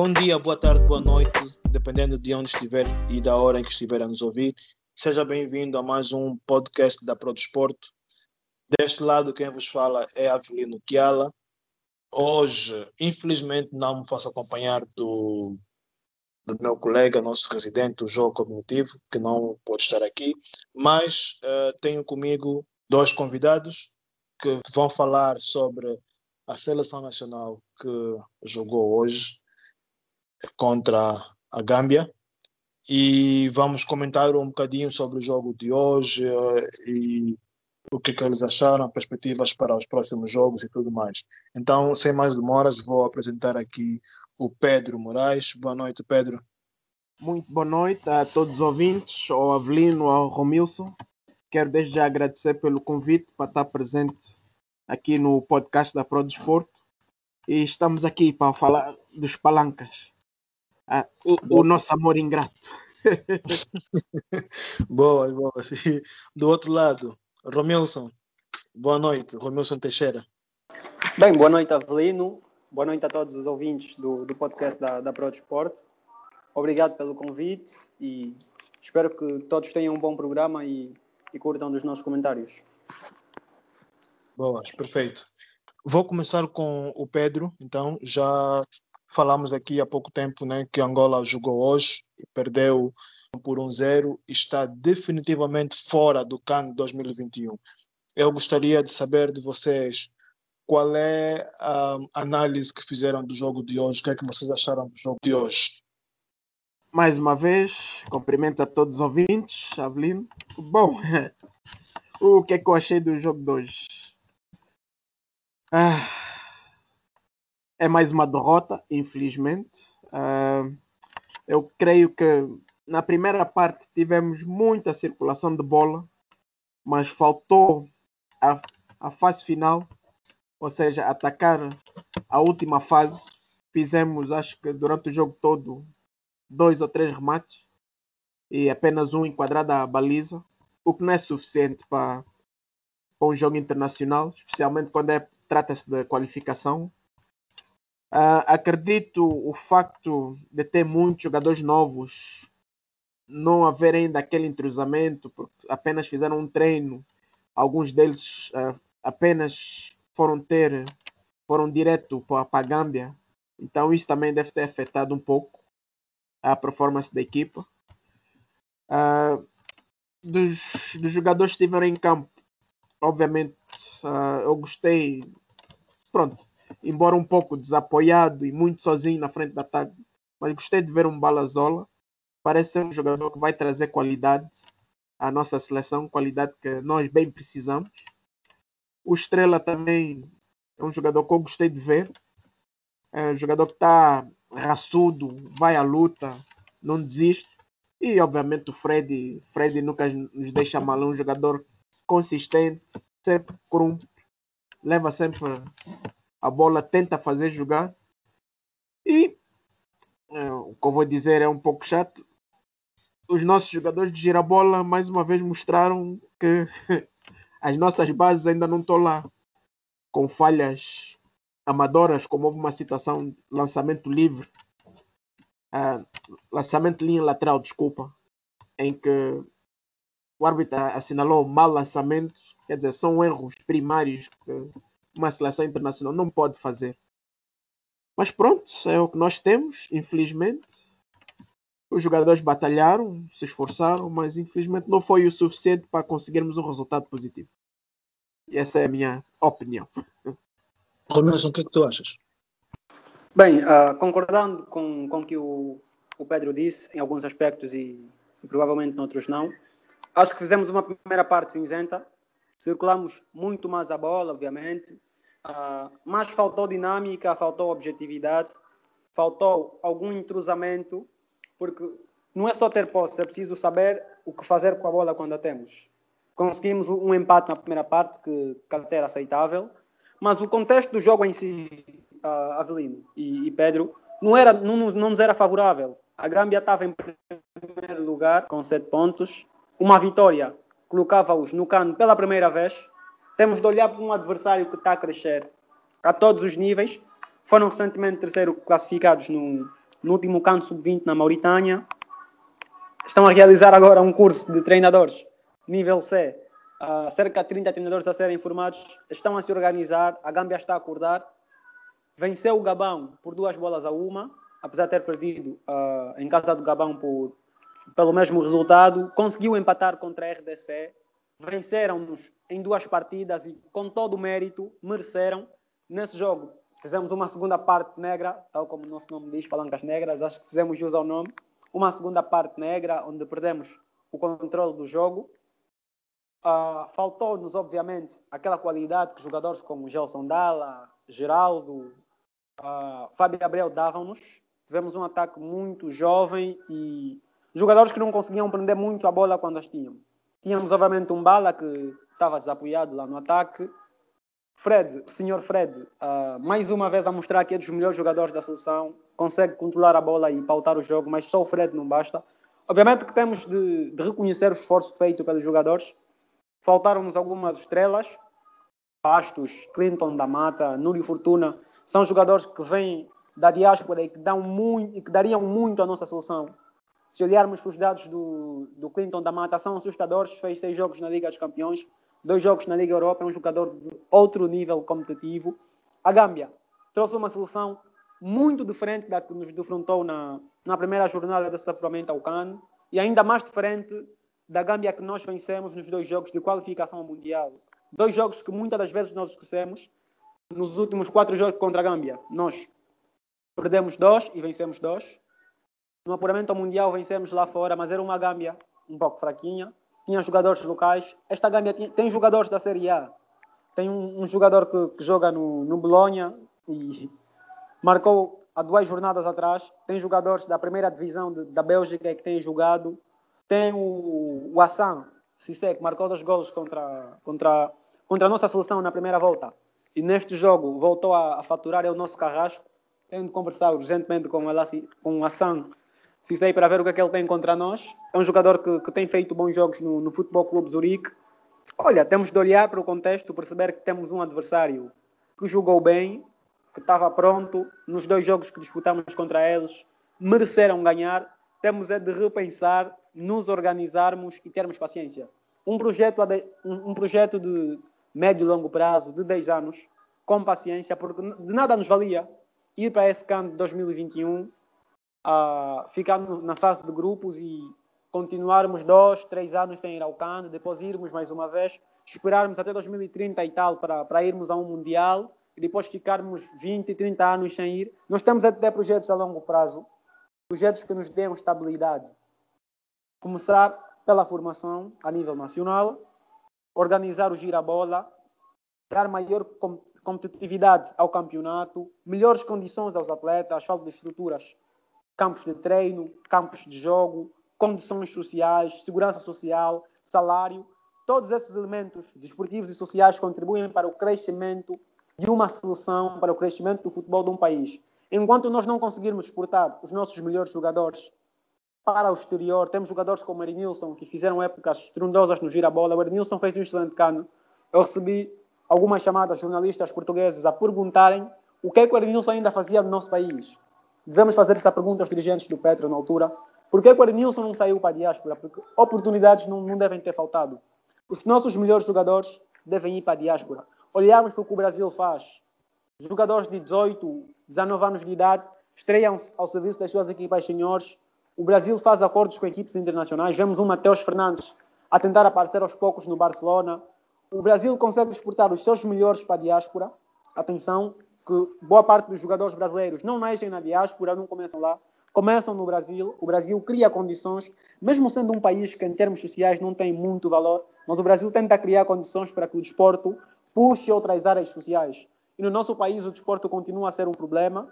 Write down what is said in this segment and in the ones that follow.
Bom dia, boa tarde, boa noite, dependendo de onde estiver e da hora em que estiver a nos ouvir. Seja bem-vindo a mais um podcast da Pro Desporto. Deste lado, quem vos fala é Avelino Kiala. Hoje, infelizmente, não me posso acompanhar do, do meu colega, nosso residente, o João Cognitivo, que não pode estar aqui, mas uh, tenho comigo dois convidados que vão falar sobre a seleção nacional que jogou hoje contra a Gâmbia e vamos comentar um bocadinho sobre o jogo de hoje uh, e o que, que eles acharam, perspectivas para os próximos jogos e tudo mais. Então, sem mais demoras, vou apresentar aqui o Pedro Moraes. Boa noite, Pedro. Muito boa noite a todos os ouvintes, ao Avelino, ao Romilson. Quero desde já agradecer pelo convite para estar presente aqui no podcast da Pro Desporto. E estamos aqui para falar dos palancas. Ah, o, o nosso amor ingrato. boa, boa. Do outro lado, Romilson. Boa noite, Romilson Teixeira. Bem, boa noite, Avelino. Boa noite a todos os ouvintes do, do podcast da, da Pro Desporto. Obrigado pelo convite e espero que todos tenham um bom programa e, e curtam dos nossos comentários. Boas, perfeito. Vou começar com o Pedro, então já falamos aqui há pouco tempo né, que Angola jogou hoje e perdeu por 1-0 e está definitivamente fora do CAN 2021. Eu gostaria de saber de vocês qual é a análise que fizeram do jogo de hoje, o que é que vocês acharam do jogo de hoje? Mais uma vez, cumprimento a todos os ouvintes, Avelino. Bom, o que é que eu achei do jogo de hoje? Ah, é mais uma derrota, infelizmente. Ah, eu creio que na primeira parte tivemos muita circulação de bola, mas faltou a, a fase final, ou seja, atacar a última fase. Fizemos, acho que durante o jogo todo, dois ou três remates e apenas um enquadrado à baliza, o que não é suficiente para, para um jogo internacional, especialmente quando é trata-se da qualificação. Uh, acredito o facto de ter muitos jogadores novos não haver ainda aquele entrosamento, porque apenas fizeram um treino, alguns deles uh, apenas foram ter, foram direto para a Gâmbia, então isso também deve ter afetado um pouco a performance da equipa. Uh, dos, dos jogadores que estiveram em campo, obviamente eu gostei, pronto, embora um pouco desapoiado e muito sozinho na frente da ataque, mas gostei de ver um Balazola. Parece ser um jogador que vai trazer qualidade à nossa seleção, qualidade que nós bem precisamos. O Estrela também é um jogador que eu gostei de ver. É um jogador que está raçudo, vai à luta, não desiste. E obviamente o Fred, Fred nunca nos deixa mal, é um jogador consistente, sempre cumpre, leva sempre a bola, tenta fazer jogar. E é, o que eu vou dizer é um pouco chato. Os nossos jogadores de girabola mais uma vez mostraram que as nossas bases ainda não estão lá, com falhas amadoras, como houve uma situação lançamento livre, uh, lançamento linha lateral, desculpa, em que o árbitro assinalou mal lançamento, quer dizer, são erros primários que uma seleção internacional não pode fazer. Mas pronto, é o que nós temos, infelizmente. Os jogadores batalharam, se esforçaram, mas infelizmente não foi o suficiente para conseguirmos um resultado positivo. E essa é a minha opinião. Romerson, o que é que tu achas? Bem, uh, concordando com, com o que o, o Pedro disse, em alguns aspectos e, e provavelmente noutros não, Acho que fizemos uma primeira parte cinzenta, circulamos muito mais a bola, obviamente, uh, mas faltou dinâmica, faltou objetividade, faltou algum intrusamento, porque não é só ter posse, é preciso saber o que fazer com a bola quando a temos. Conseguimos um empate na primeira parte, que, que era aceitável, mas o contexto do jogo em si, uh, Avelino e, e Pedro, não, era, não, não nos era favorável. A Gâmbia estava em primeiro lugar com sete pontos, uma vitória colocava-os no cano pela primeira vez. Temos de olhar para um adversário que está a crescer a todos os níveis. Foram recentemente terceiro classificados no, no último canto sub-20 na Mauritânia. Estão a realizar agora um curso de treinadores nível C. Uh, cerca de 30 treinadores a serem formados estão a se organizar. A Gâmbia está a acordar. Venceu o Gabão por duas bolas a uma, apesar de ter perdido uh, em casa do Gabão por, pelo mesmo resultado. Conseguiu empatar contra a RDC. Venceram-nos em duas partidas e, com todo o mérito, mereceram. Nesse jogo, fizemos uma segunda parte negra, tal como o nosso nome diz, Palancas Negras. Acho que fizemos jus ao nome. Uma segunda parte negra, onde perdemos o controle do jogo Uh, Faltou-nos, obviamente, aquela qualidade que jogadores como Gelson Dalla, Geraldo, uh, Fábio Gabriel davam-nos. Tivemos um ataque muito jovem e jogadores que não conseguiam prender muito a bola quando as tinham. Tínhamos, obviamente, um Bala que estava desapoiado lá no ataque. Fred, senhor Fred, uh, mais uma vez a mostrar que é dos melhores jogadores da seleção, consegue controlar a bola e pautar o jogo, mas só o Fred não basta. Obviamente que temos de, de reconhecer o esforço feito pelos jogadores, Faltaram-nos algumas estrelas. Pastos, Clinton da Mata, Núrio Fortuna. São jogadores que vêm da diáspora e que, dão muito, e que dariam muito à nossa seleção. Se olharmos para os dados do, do Clinton da Mata, são assustadores. Fez seis jogos na Liga dos Campeões, dois jogos na Liga Europa. É um jogador de outro nível competitivo. A Gâmbia trouxe uma seleção muito diferente da que nos defrontou na, na primeira jornada desse apuramento ao CAN e ainda mais diferente da Gâmbia que nós vencemos nos dois jogos de qualificação ao Mundial. Dois jogos que muitas das vezes nós esquecemos. Nos últimos quatro jogos contra a Gâmbia, nós perdemos dois e vencemos dois. No apuramento Mundial vencemos lá fora, mas era uma Gâmbia um pouco fraquinha. Tinha jogadores locais. Esta Gâmbia tem, jogadores da Série A. Tem um, um jogador que, que, joga no, no Bolonha e marcou há duas jornadas atrás. Tem jogadores da primeira divisão de, da Bélgica que têm jogado. Tem o, o Hassan Sissé, que marcou dois golos contra, contra, contra a nossa seleção na primeira volta. E neste jogo voltou a, a faturar é o nosso carrasco. Tenho de conversar urgentemente com, com o Hassan Sissé para ver o que é que ele tem contra nós. É um jogador que, que tem feito bons jogos no, no Futebol Clube Zurique. Olha, temos de olhar para o contexto, perceber que temos um adversário que jogou bem, que estava pronto nos dois jogos que disputamos contra eles, mereceram ganhar. Temos é de repensar nos organizarmos e termos paciência. Um projeto, um projeto de médio e longo prazo, de 10 anos, com paciência, porque de nada nos valia ir para esse canto de 2021, a ficar na fase de grupos e continuarmos dois, três anos sem ir ao CAN, depois irmos mais uma vez, esperarmos até 2030 e tal para, para irmos a um Mundial e depois ficarmos 20, 30 anos sem ir. Nós temos até projetos a longo prazo, projetos que nos dêem estabilidade, Começar pela formação a nível nacional, organizar o girabola, dar maior competitividade ao campeonato, melhores condições aos atletas, falta de estruturas, campos de treino, campos de jogo, condições sociais, segurança social, salário. Todos esses elementos desportivos e sociais contribuem para o crescimento de uma seleção, para o crescimento do futebol de um país. Enquanto nós não conseguirmos exportar os nossos melhores jogadores para o exterior. Temos jogadores como Erinilson, que fizeram épocas estrondosas no gira-bola. O Erinilson fez um excelente cano. Eu recebi algumas chamadas de jornalistas portugueses a perguntarem o que é que o Erinilson ainda fazia no nosso país. Devemos fazer essa pergunta aos dirigentes do Petro na altura. Por que, o Erinilson não saiu para a diáspora? Porque oportunidades não, não devem ter faltado. Os nossos melhores jogadores devem ir para a diáspora. Olharmos para o que o Brasil faz. Jogadores de 18, 19 anos de idade estreiam-se ao serviço das suas equipas senhores o Brasil faz acordos com equipes internacionais. Vemos um Mateus Fernandes a tentar aparecer aos poucos no Barcelona. O Brasil consegue exportar os seus melhores para a diáspora. Atenção, que boa parte dos jogadores brasileiros não nascem na diáspora, não começam lá, começam no Brasil. O Brasil cria condições, mesmo sendo um país que em termos sociais não tem muito valor, mas o Brasil tenta criar condições para que o desporto puxe outras áreas sociais. E no nosso país o desporto continua a ser um problema.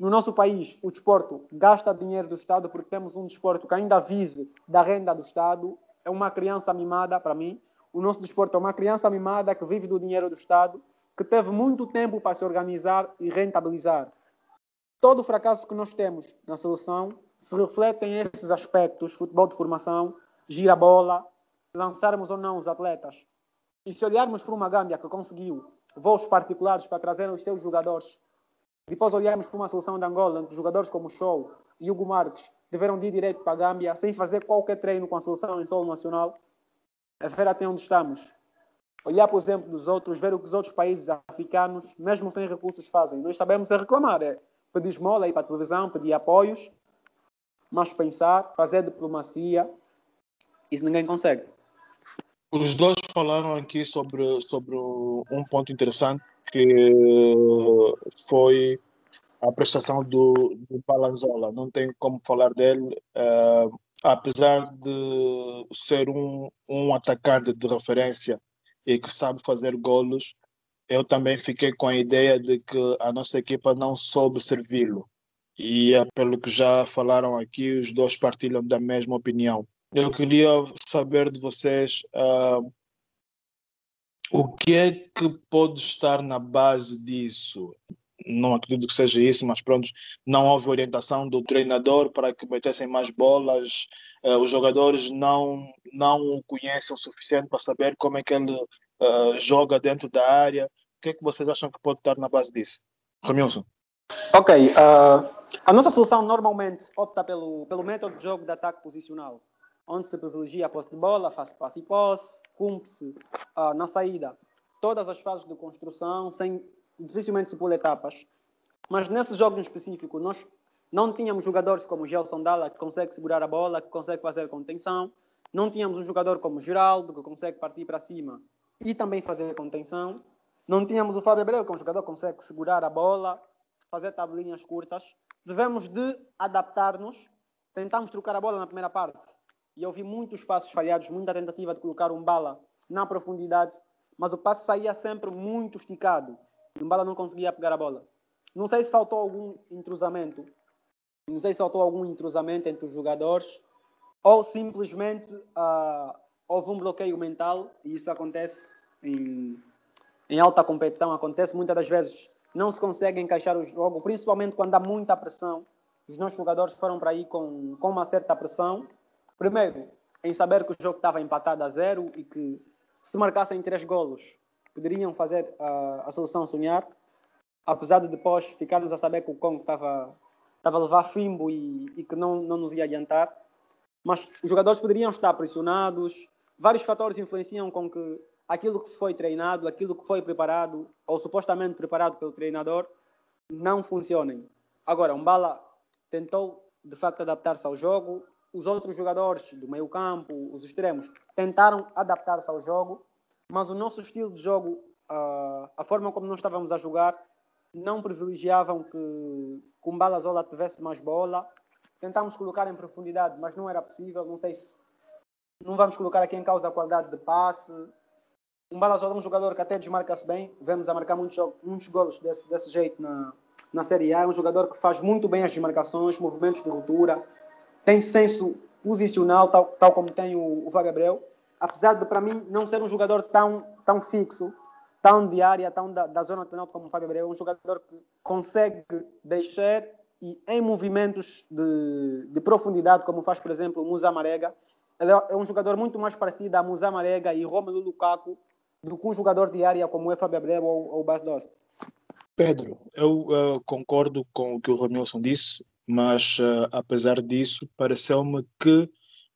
No nosso país, o desporto gasta dinheiro do Estado porque temos um desporto que ainda vive da renda do Estado. É uma criança mimada para mim. O nosso desporto é uma criança mimada que vive do dinheiro do Estado, que teve muito tempo para se organizar e rentabilizar. Todo o fracasso que nós temos na seleção se reflete em esses aspectos: futebol de formação, gira bola, lançarmos ou não os atletas. E se olharmos para uma Gâmbia que conseguiu voos particulares para trazer os seus jogadores depois olhamos para uma seleção de Angola, onde jogadores como Show, e Hugo Marques tiveram de ir direito para a Gâmbia sem fazer qualquer treino com a seleção em solo nacional, a ver até onde estamos. Olhar, por exemplo, dos outros, ver o que os outros países africanos, mesmo sem recursos, fazem. Nós sabemos é reclamar, é pedir esmola, ir para a televisão, pedir apoios, mas pensar, fazer diplomacia, isso ninguém consegue. Os dois falaram aqui sobre, sobre um ponto interessante que foi a prestação do, do. Não tenho como falar dele, uh, apesar de ser um, um atacante de referência e que sabe fazer golos, eu também fiquei com a ideia de que a nossa equipa não soube servi-lo. E é pelo que já falaram aqui, os dois partilham da mesma opinião. Eu queria saber de vocês uh, o que é que pode estar na base disso não acredito que seja isso, mas pronto, não houve orientação do treinador para que metessem mais bolas, uh, os jogadores não, não o conhecem o suficiente para saber como é que ele uh, joga dentro da área. O que é que vocês acham que pode estar na base disso? Ramilson. Ok, uh, a nossa solução normalmente opta pelo, pelo método de jogo de ataque posicional, onde se privilegia a posse de bola, faz passe e posse, cumpre-se na saída todas as fases de construção sem dificilmente se pula etapas. Mas nesse jogo em específico, nós não tínhamos jogadores como Gelson Dalla, que consegue segurar a bola, que consegue fazer contenção. Não tínhamos um jogador como Geraldo, que consegue partir para cima e também fazer contenção. Não tínhamos o Fábio Abreu, que é um jogador que consegue segurar a bola, fazer tabelinhas curtas. Devemos de adaptar-nos. Tentamos trocar a bola na primeira parte. E eu vi muitos passos falhados, muita tentativa de colocar um bala na profundidade, mas o passe saía sempre muito esticado. Mbala não conseguia pegar a bola. Não sei se faltou algum entrosamento. Não sei se faltou algum entrosamento entre os jogadores ou simplesmente uh, houve um bloqueio mental e isso acontece em, em alta competição. Acontece muitas das vezes. Não se consegue encaixar o jogo, principalmente quando há muita pressão. Os nossos jogadores foram para aí com, com uma certa pressão. Primeiro, em saber que o jogo estava empatado a zero e que se marcassem três golos poderiam fazer a, solução sonhar, apesar de depois ficarmos a saber que o Congo estava estava a levar fimbo e, e, que não, não nos ia adiantar. Mas os jogadores poderiam estar pressionados, vários fatores influenciam com que aquilo que foi treinado, aquilo que foi preparado, ou supostamente preparado pelo treinador, não funcionem. Agora, um Bala tentou de facto adaptar-se ao jogo, os outros jogadores do meio campo, os extremos, tentaram adaptar-se ao jogo, mas o nosso estilo de jogo, uh, a forma como nós estávamos a jogar, não privilegiavam que, um Balazola tivesse mais bola. Tentámos colocar em profundidade, mas não era possível. Não sei se. Não vamos colocar aqui em causa a qualidade de passe. Um Balazola é um jogador que até desmarca-se bem. Vemos a marcar muitos, muitos golos desse, desse jeito na, na Série A. É um jogador que faz muito bem as desmarcações, movimentos de ruptura, tem senso posicional, tal, tal como tem o, o Vaga Abreu apesar de para mim não ser um jogador tão, tão fixo, tão de área, tão da, da zona de como o Fábio Abreu, é um jogador que consegue deixar e em movimentos de, de profundidade, como faz, por exemplo, o Musa Marega, ele é, é um jogador muito mais parecido a Musa Marega e Romelu Lukaku do que um jogador de área como é Fábio Abreu ou, ou Bas Dost. Pedro, eu uh, concordo com o que o Romilson disse, mas uh, apesar disso, pareceu-me que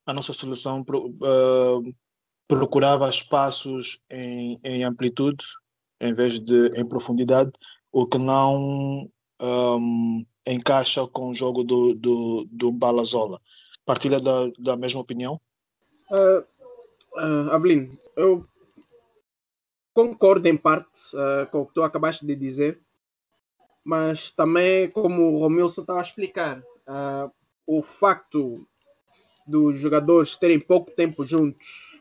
a nossa seleção uh, procurava espaços em, em amplitude em vez de em profundidade, o que não um, encaixa com o jogo do, do, do Balazola. Partilha da, da mesma opinião? Uh, uh, eu concordo em parte uh, com o que tu acabaste de dizer, mas também, como o Romilson estava a explicar, uh, o facto dos jogadores terem pouco tempo juntos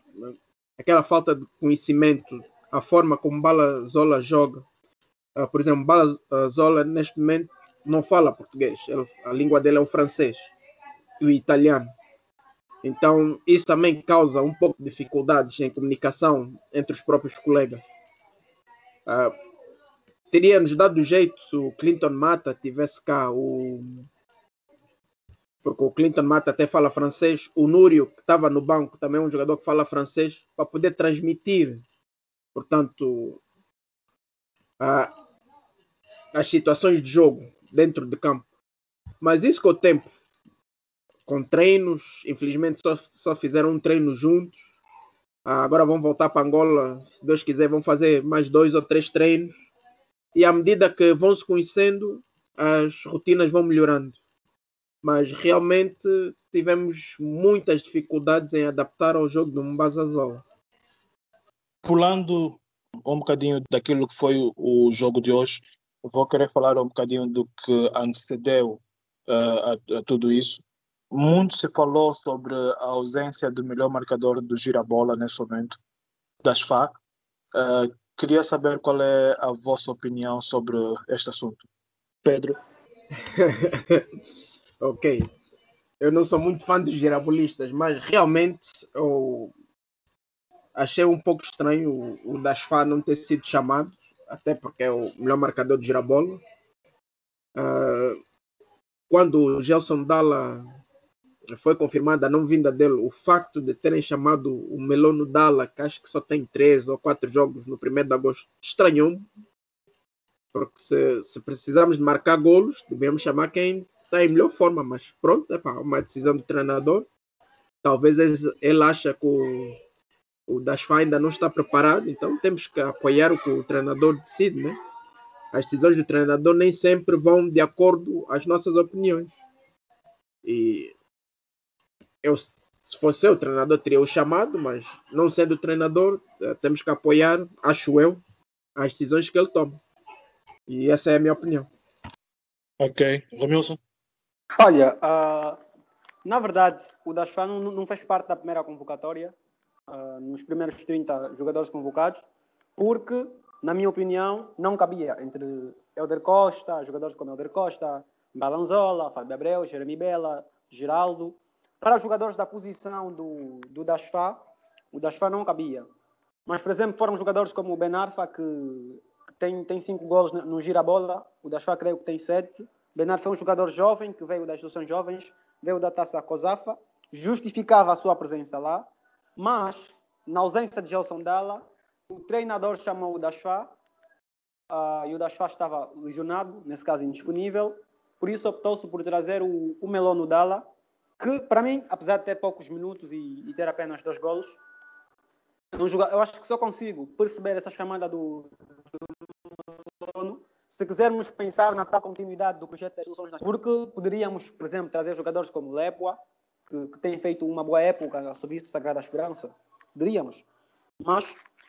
aquela falta de conhecimento, a forma como Bala Zola joga. Uh, por exemplo, Bala Zola neste momento não fala português, a língua dele é o francês e o italiano. Então, isso também causa um pouco de dificuldades em comunicação entre os próprios colegas. Uh, teria nos dado jeito se o Clinton Mata tivesse cá o porque o Clinton Mata até fala francês, o Núrio, que estava no banco, também é um jogador que fala francês, para poder transmitir, portanto, a, as situações de jogo dentro de campo. Mas isso com o tempo com treinos. Infelizmente só, só fizeram um treino juntos. Ah, agora vão voltar para Angola, se Deus quiser, vão fazer mais dois ou três treinos. E à medida que vão se conhecendo, as rotinas vão melhorando. Mas realmente tivemos muitas dificuldades em adaptar ao jogo do Mbazazola. Pulando um bocadinho daquilo que foi o jogo de hoje, vou querer falar um bocadinho do que antecedeu uh, a, a, tudo isso. Muito se falou sobre a ausência do melhor marcador do girabola nesse momento, das FAC. Uh, queria saber qual é a vossa opinião sobre este assunto. Pedro? ok. Eu não sou muito fã dos girabolistas, mas realmente eu achei um pouco estranho o, o Dasfa não ter sido chamado, até porque é o melhor marcador de girabola. Uh, quando o Gelson Dalla foi confirmada a não vinda dele, o facto de terem chamado o Melono Dalla, que acho que só tem três ou quatro jogos no primeiro de agosto, estranhou-me. Porque se, se precisarmos de marcar golos, devemos chamar quem está em melhor forma, mas pronto, é uma decisão do treinador. Talvez ele, ele acha que o, o Dasfa ainda não está preparado, então temos que apoiar o que o treinador decide, né? As decisões do treinador nem sempre vão de acordo às nossas opiniões. E eu, se fosse eu, o treinador teria o chamado, mas não sendo o treinador, eh, temos que apoiar, acho eu, as decisões que ele toma. E essa é a minha opinião. Ok. Romilson? Olha, uh, na verdade, o Dasfa não, não fez parte da primeira convocatória, uh, nos primeiros 30 jogadores convocados, porque, na minha opinião, não cabia entre Helder Costa, jogadores como Helder Costa, Balanzola, Fábio Abreu, Jeremy Bela, Geraldo, para os jogadores da posição do, do o Dasfa não cabia. Mas, por exemplo, foram jogadores como o Ben Arfa, que, tem, tem cinco gols no, no gira-bola, o Dasfa creio que tem sete. Ben Arfa é um jogador jovem, que veio das instituições jovens, veio da taça Cosafa, justificava a sua presença lá, mas, na ausência de Gelson Dalla, o treinador chamou o Dasfa, uh, e o Dasfa estava lesionado, nesse caso indisponível, por isso optou-se por trazer o, o Melono Dalla, que para mim, apesar de ter poucos minutos e, e ter apenas dois golos, é eu acho que só consigo perceber essa chamada do, do se quisermos pensar na tal continuidade do projeto das soluções porque poderíamos, por exemplo, trazer jogadores como Lepua, que, que tem feito uma boa época a serviço de Sagrada Esperança, poderíamos. Mas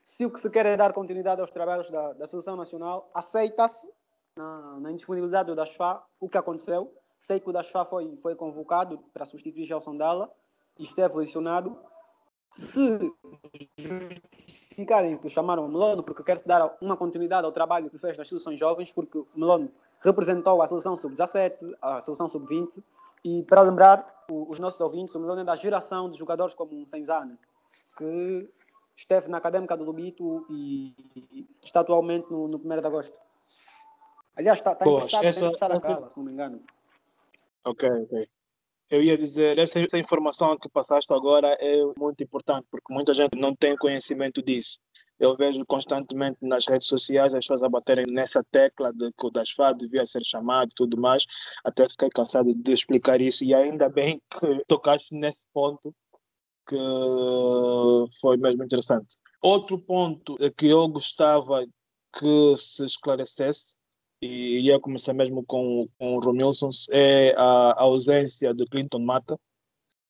se o que se quer é dar continuidade aos trabalhos da, da Seleção Nacional, aceita-se na, na indisponibilidade do Dasfa o que aconteceu Sei que o Dasfa foi, foi convocado para substituir Gelson Dalla e esteve lesionado. Se justificarem que chamaram o Melono porque quer-se dar uma continuidade ao trabalho que fez nas seleções jovens, porque o Melono representou a seleção sub-17, a seleção sub-20, e para lembrar os nossos ouvintes, o Melono é da geração de jogadores como o Senzane, que esteve na Académica do Lubito e está atualmente no, no 1 de agosto. Aliás, está, está Poxa, emprestado, essa, essa... se não me engano. Ok, ok. Eu ia dizer, essa, essa informação que passaste agora é muito importante, porque muita gente não tem conhecimento disso. Eu vejo constantemente nas redes sociais as pessoas baterem nessa tecla de que o Dasfar devia ser chamado e tudo mais. Até fiquei cansado de explicar isso e ainda bem que tocaste nesse ponto que foi mesmo interessante. Outro ponto que eu gostava que se esclarecesse e ia começar mesmo com, com o Romilson, é a, a ausência de Clinton Mata,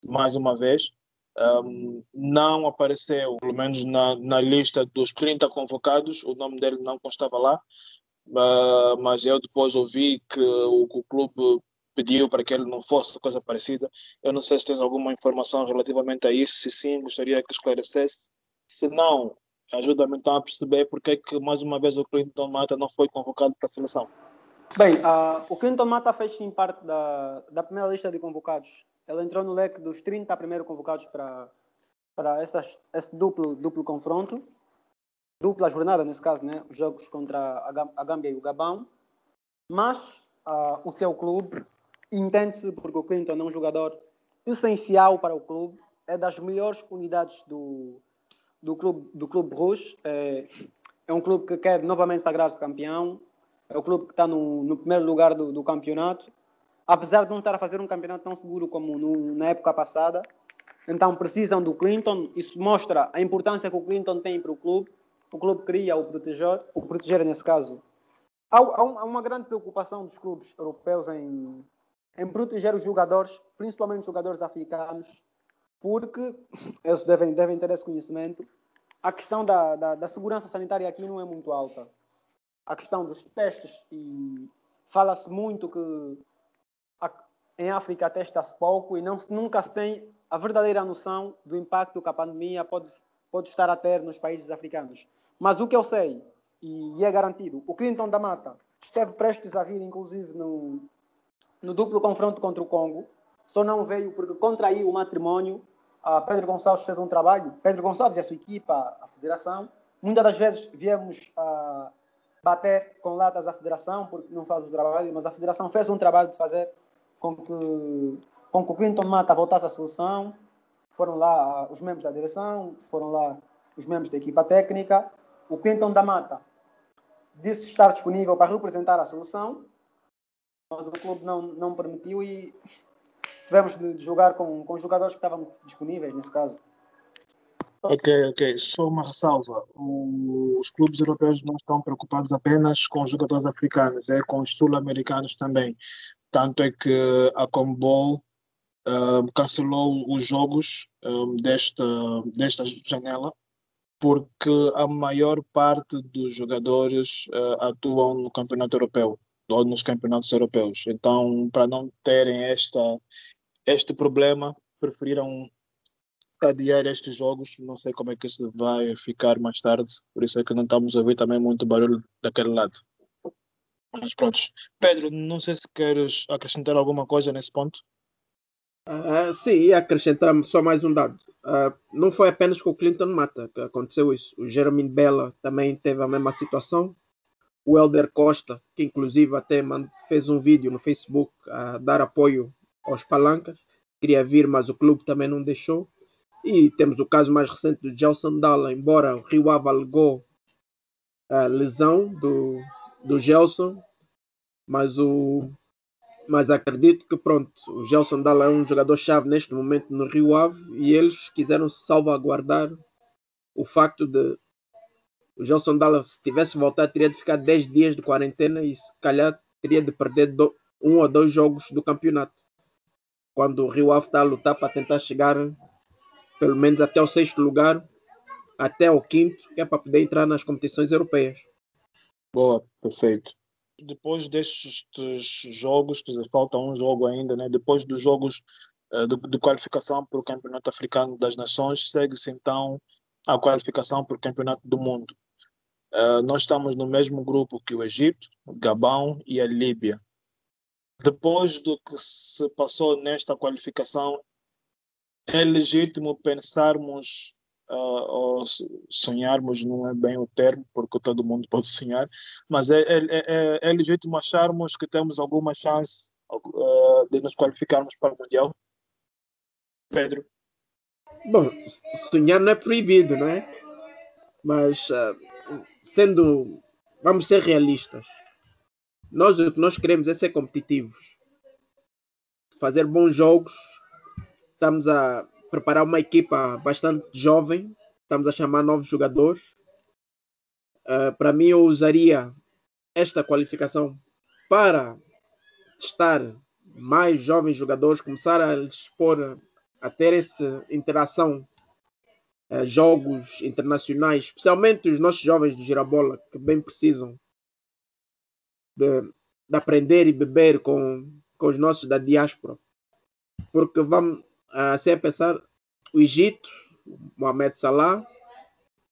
mais uma vez. Um, não apareceu, pelo menos na, na lista dos 30 convocados, o nome dele não constava lá, uh, mas eu depois ouvi que o, o clube pediu para que ele não fosse coisa parecida. Eu não sei se tens alguma informação relativamente a isso, se sim, gostaria que esclarecesse. Se não, Ajuda-me então a perceber porque é que mais uma vez o Clinton Mata não foi convocado para a seleção. Bem, uh, o Clinton Mata fez sim parte da, da primeira lista de convocados. Ele entrou no leque dos 30 primeiros convocados para, para essas, esse duplo, duplo confronto, dupla jornada nesse caso, né? os jogos contra a, Gâmbia e o Gabão. Mas uh, o seu clube entende-se, porque o Clinton é um jogador essencial para o clube, é das melhores unidades do, do clube, do clube Rouge. É, é um clube que quer novamente sagrar-se campeão. É o clube que está no, no primeiro lugar do, do campeonato. apesar de não estar a fazer um campeonato tão seguro como no, na época passada. Então precisam do Clinton. Isso mostra a importância que o Clinton tem para o clube. O clube queria o proteger, o proteger nesse caso. Há, há, há uma grande preocupação dos clubes europeus em, em proteger os jogadores, principalmente os jogadores africanos, porque eles devem, devem ter esse conhecimento. A questão da, da, da segurança sanitária aqui não é muito alta. A questão dos testes, e fala-se muito que a, em África testa-se pouco e não, nunca se tem a verdadeira noção do impacto que a pandemia pode, pode estar a ter nos países africanos. Mas o que eu sei, e, é garantido, o Clinton da Mata esteve prestes a vir, inclusive, no, no duplo confronto contra o Congo, só não veio porque contraiu o matrimónio. A Pedro Gonçalves fez um trabalho, Pedro Gonçalves e a sua equipa, a federação. Muitas das vezes viemos a bater com latas à federação porque não faz o trabalho, mas a federação fez um trabalho de fazer com que, com que o Clinton Mata voltasse à seleção. Foram lá os membros da direção, foram lá os membros da equipa técnica. O Clinton da Mata disse estar disponível para representar a seleção mas o clube não, não permitiu e tivemos de, de jogar com, com jogadores que estavam disponíveis nesse caso. Ok, ok. Só uma ressalva. os clubes europeus não estão preocupados apenas com os jogadores africanos, é com os sul-americanos também. Tanto é que a Combol um, cancelou os jogos um, desta, desta janela porque a maior parte dos jogadores uh, atuam no campeonato europeu ou nos campeonatos europeus. Então, para não terem esta, este problema, preferiram adiar estes jogos. Não sei como é que isso vai ficar mais tarde, por isso é que não estamos a ouvir também muito barulho daquele lado. Mas pronto. Pedro, não sei se queres acrescentar alguma coisa nesse ponto. Uh, sim, ia acrescentar só mais um dado. Uh, não foi apenas com o Clinton Mata que aconteceu isso. O Jeremy Bella também teve a mesma situação o Helder Costa, que inclusive até fez um vídeo no Facebook a dar apoio aos palancas, queria vir, mas o clube também não deixou. E temos o caso mais recente do Gelson Dalla, embora o Rio Ave alegou a lesão do, do Gelson, mas, o, mas acredito que pronto, o Gelson Dalla é um jogador-chave neste momento no Rio Ave e eles quiseram salvaguardar o facto de o Gelson Dallas, se tivesse voltado, teria de ficar 10 dias de quarentena e se calhar teria de perder do, um ou dois jogos do campeonato. Quando o Rio Ave está a lutar para tentar chegar pelo menos até o sexto lugar, até o quinto, que é para poder entrar nas competições europeias. Boa, perfeito. Depois destes jogos, que falta um jogo ainda, né? depois dos jogos uh, de, de qualificação para o Campeonato Africano das Nações, segue-se então a qualificação para o Campeonato do Mundo. Uh, nós estamos no mesmo grupo que o Egito, o Gabão e a Líbia. Depois do que se passou nesta qualificação, é legítimo pensarmos uh, ou sonharmos, não é bem o termo, porque todo mundo pode sonhar, mas é, é, é, é legítimo acharmos que temos alguma chance uh, de nos qualificarmos para o Mundial. Pedro? Bom, sonhar não é proibido, não é? Mas sendo, vamos ser realistas. Nós o que nós queremos é ser competitivos, fazer bons jogos. Estamos a preparar uma equipa bastante jovem, estamos a chamar novos jogadores. Uh, para mim, eu usaria esta qualificação para testar mais jovens jogadores, começar a expor, a ter essa interação uh, jogos internacionais, especialmente os nossos jovens de Girabola, que bem precisam de, de aprender e beber com, com os nossos da diáspora. Porque vamos assim a pensar, o Egito, Mohamed Salah,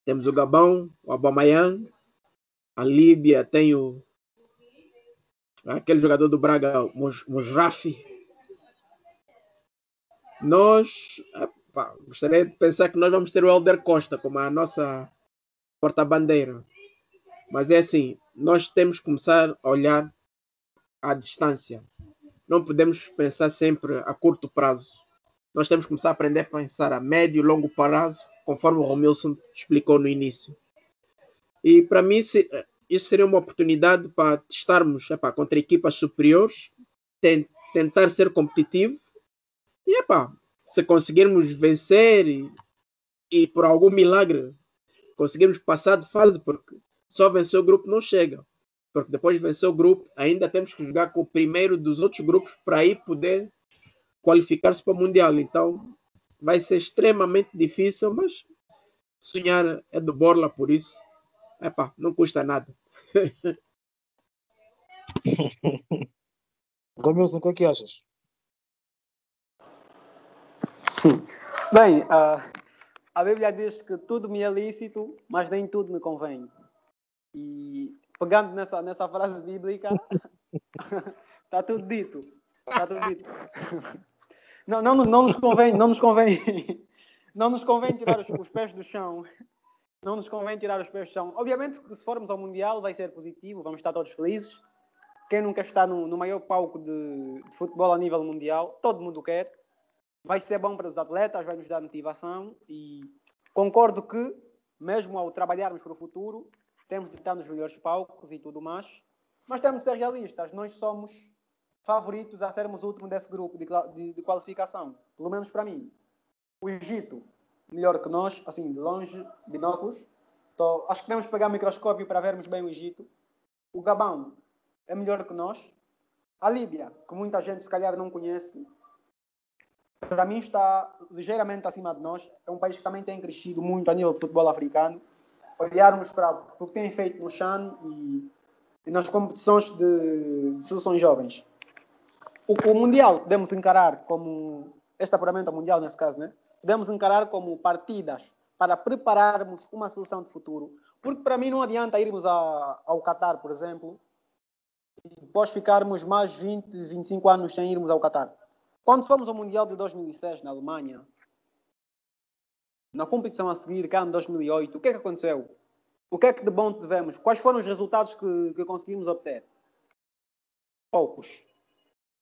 temos o Gabão, o Abamayang, a Líbia tem o aquele jogador do Braga, Musrafi. Nós pá, gostaria de pensar que nós vamos ter o Helder Costa como a nossa porta-bandeira. Mas é assim, nós temos que começar a olhar à distância. Não podemos pensar sempre a curto prazo. Nós temos que começar a aprender a pensar a médio e longo prazo, conforme o Romilson explicou no início. E para mim, isso seria uma oportunidade para testarmos contra equipas superiores, tentar ser competitivo. E se conseguirmos vencer e, e por algum milagre conseguirmos passar de fase, porque só vencer o grupo não chega. Porque depois de vencer o grupo, ainda temos que jogar com o primeiro dos outros grupos para aí poder qualificar-se para o Mundial. Então vai ser extremamente difícil, mas sonhar é do Borla, por isso, epá, não custa nada. Romilson, o que é que achas? Bem, uh, a Bíblia diz que tudo me é lícito, mas nem tudo me convém. E pegando nessa, nessa frase bíblica, está tudo dito. Está tudo dito. Não, não, não nos convém, não nos convém, não nos convém tirar os, os pés do chão. Não nos convém tirar os pés do chão. Obviamente que se formos ao Mundial vai ser positivo, vamos estar todos felizes. Quem nunca está no, no maior palco de, de futebol a nível mundial, todo mundo quer vai ser bom para os atletas, vai nos dar motivação e concordo que, mesmo ao trabalharmos para o futuro, temos de estar nos melhores palcos e tudo mais, mas temos de ser realistas. Nós somos favoritos a sermos o último desse grupo de, de, de qualificação, pelo menos para mim. O Egito, melhor que nós, assim, de longe, binóculos. Acho que temos que pegar microscópio para vermos bem o Egito. O Gabão é melhor que nós. A Líbia, que muita gente se calhar não conhece, para mim está ligeiramente acima de nós. É um país que também tem crescido muito a nível de futebol africano. Olharmos para o que tem feito no Chan e, e nas competições de, de seleções jovens. O, o, Mundial podemos encarar como, este apuramento mundial nesse caso, né? podemos encarar como partidas para prepararmos uma seleção de futuro. Porque para mim não adianta irmos a, ao Qatar, por exemplo, e depois ficarmos mais 20, 25 anos sem irmos ao Qatar. Quando fomos ao Mundial de 2006 na Alemanha, na competição a seguir, cá em 2008, o que é que aconteceu? O que é que de bom tivemos? Quais foram os resultados que, que conseguimos obter? Poucos.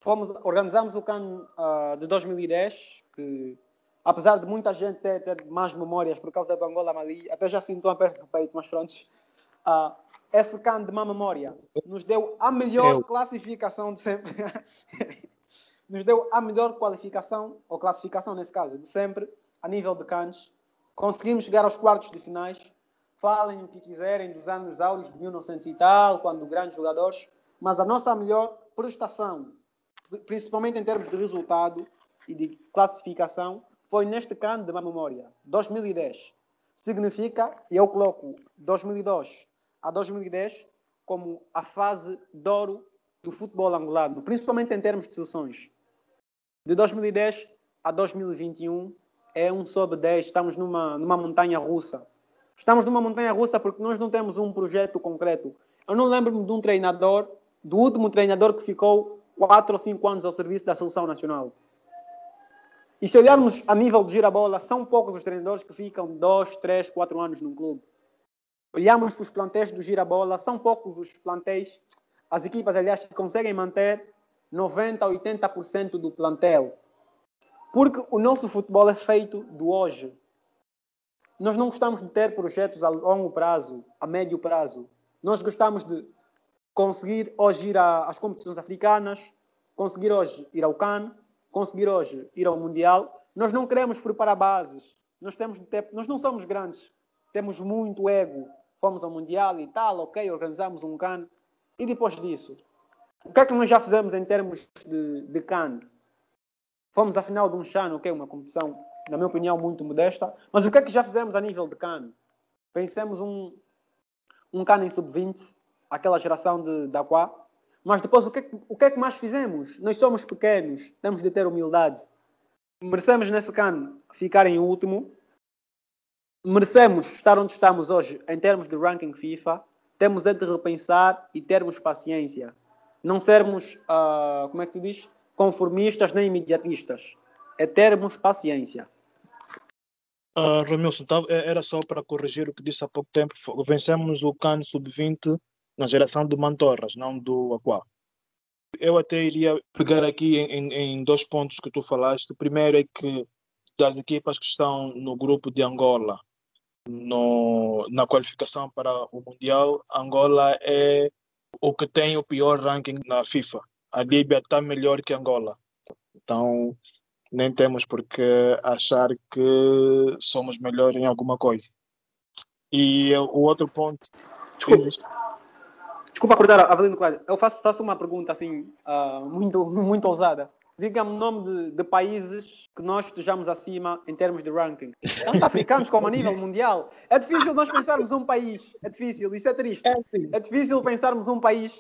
Fomos, organizamos o CAN uh, de 2010, que apesar de muita gente ter, ter mais memórias por causa da Angola Mali, até já sinto um aperto no peito, mas pronto. Uh, esse CAN de má memória nos deu a melhor Eu. classificação de sempre. nos deu a melhor qualificação, ou classificação nesse caso, de sempre, a nível de Cannes. Conseguimos chegar aos quartos de finais. Falem o que quiserem dos anos áureos de 1900 e tal, quando grandes jogadores, mas a nossa melhor prestação, principalmente em termos de resultado e de classificação, foi neste cano de má memória, 2010. Significa, e eu coloco 2002 a 2010 como a fase de ouro do futebol angolano, principalmente em termos de seleções. De 2010 a 2021 é um sobe 10, estamos numa, numa montanha russa. Estamos numa montanha russa porque nós não temos um projeto concreto. Eu não lembro-me de um treinador, do último treinador que ficou 4 ou 5 anos ao serviço da seleção nacional. E se olharmos a nível de girabola, são poucos os treinadores que ficam 2, 3, 4 anos num clube. Olhamos para os plantéis do girabola, são poucos os plantéis, as equipas, aliás, que conseguem manter 90% a 80% do plantel. Porque o nosso futebol é feito do hoje. Nós não gostamos de ter projetos a longo prazo, a médio prazo. Nós gostamos de conseguir hoje ir às competições africanas, conseguir hoje ir ao CAN, conseguir hoje ir ao Mundial. Nós não queremos preparar bases. Nós, temos ter, nós não somos grandes. Temos muito ego. Fomos ao Mundial e tal, ok, organizamos um CAN. E depois disso, o que é que nós já fizemos em termos de, de CAN? Fomos à final de um Chan, que é uma competição, na minha opinião, muito modesta. Mas o que é que já fizemos a nível de CAN? Vencemos um, um CAN em sub-20, aquela geração de, da. Mas depois, o que, é que, o que é que mais fizemos? Nós somos pequenos, temos de ter humildade. Merecemos nesse CAN ficar em último. Merecemos estar onde estamos hoje em termos de ranking FIFA. Temos de repensar e termos paciência não sermos, uh, como é que se diz, conformistas nem imediatistas. É termos paciência. Uh, Romilson, tá, é, era só para corrigir o que disse há pouco tempo. Vencemos o CAN Sub-20 na geração de Mantorras, não do Aqua. Eu até iria pegar aqui em, em, dois pontos que tu falaste. O primeiro é que das equipas que estão no grupo de Angola, no, na qualificação para o Mundial, Angola é o que tem o pior ranking na FIFA. A Líbia está melhor que Angola. Então, nem temos por que achar que somos melhores em alguma coisa. E o outro ponto. Desculpa, desculpa acordar, Avelino Quadro. Eu faço, faço uma pergunta assim, uh, muito, muito ousada. Diga-me o nome de, de, países que nós estejamos acima em termos de ranking. Tanto africanos como a nível mundial. É difícil nós pensarmos um país. É difícil, isso é triste. É, é difícil pensarmos um país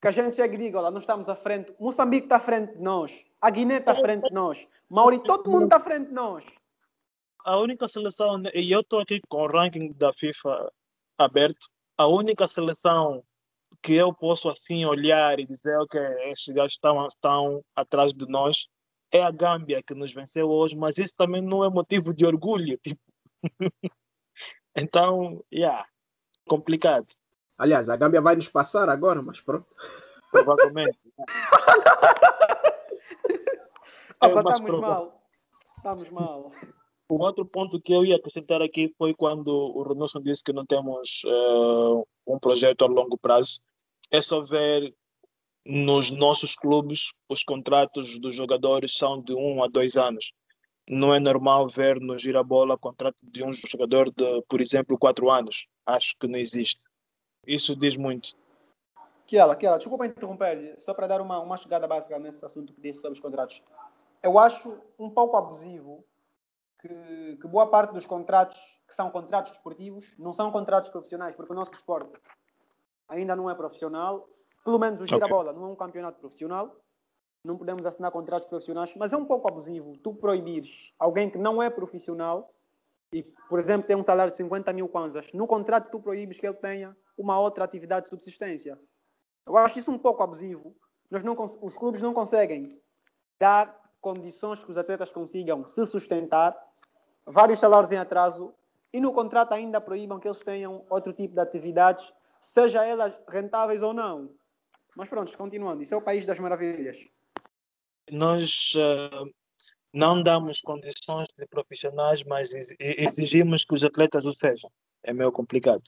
que a gente diga, olha, nós estamos à frente. Moçambique está à frente de nós. A Guiné está à frente de nós. Mauri, todo mundo está à frente de nós. A única seleção, e eu estou aqui com o ranking da FIFA aberto, a única seleção que eu posso assim olhar e dizer ok, esses gajos estão, estão atrás de nós é a Gâmbia que nos venceu hoje, mas isso também não é motivo de orgulho. Tipo. então, yeah, complicado. Aliás, a Gâmbia vai nos passar agora, mas pronto. Provavelmente. Opa, estamos mal. Estamos mal. O outro ponto que eu ia acrescentar aqui foi quando o Ronaldo disse que não temos uh, um projeto a longo prazo. É só ver nos nossos clubes os contratos dos jogadores são de um a dois anos. Não é normal ver no Girabola contrato de um jogador de, por exemplo, quatro anos. Acho que não existe. Isso diz muito. Kiela, Kiela, desculpa interromper, só para dar uma, uma chegada básica nesse assunto que disse sobre os contratos. Eu acho um pouco abusivo que, que, boa parte dos contratos que são contratos desportivos não são contratos profissionais, porque o nosso desporto ainda não é profissional, pelo menos o Girabola okay. não é um campeonato profissional, não podemos assinar contratos profissionais, mas é um pouco abusivo tu proibires alguém que não é profissional e, por exemplo, tem um salário de 50 mil kwanzas, no contrato tu proíbes que ele tenha uma outra atividade de subsistência. Eu acho isso um pouco abusivo. Nós não, os clubes não conseguem dar condições que os atletas consigam se sustentar, vários salários em atraso, e no contrato ainda proíbam que eles tenham outro tipo de atividades, seja elas rentáveis ou não. Mas pronto, continuando, isso é o país das maravilhas. Nós uh, não damos condições de profissionais, mas exigimos que os atletas o sejam. É meio complicado.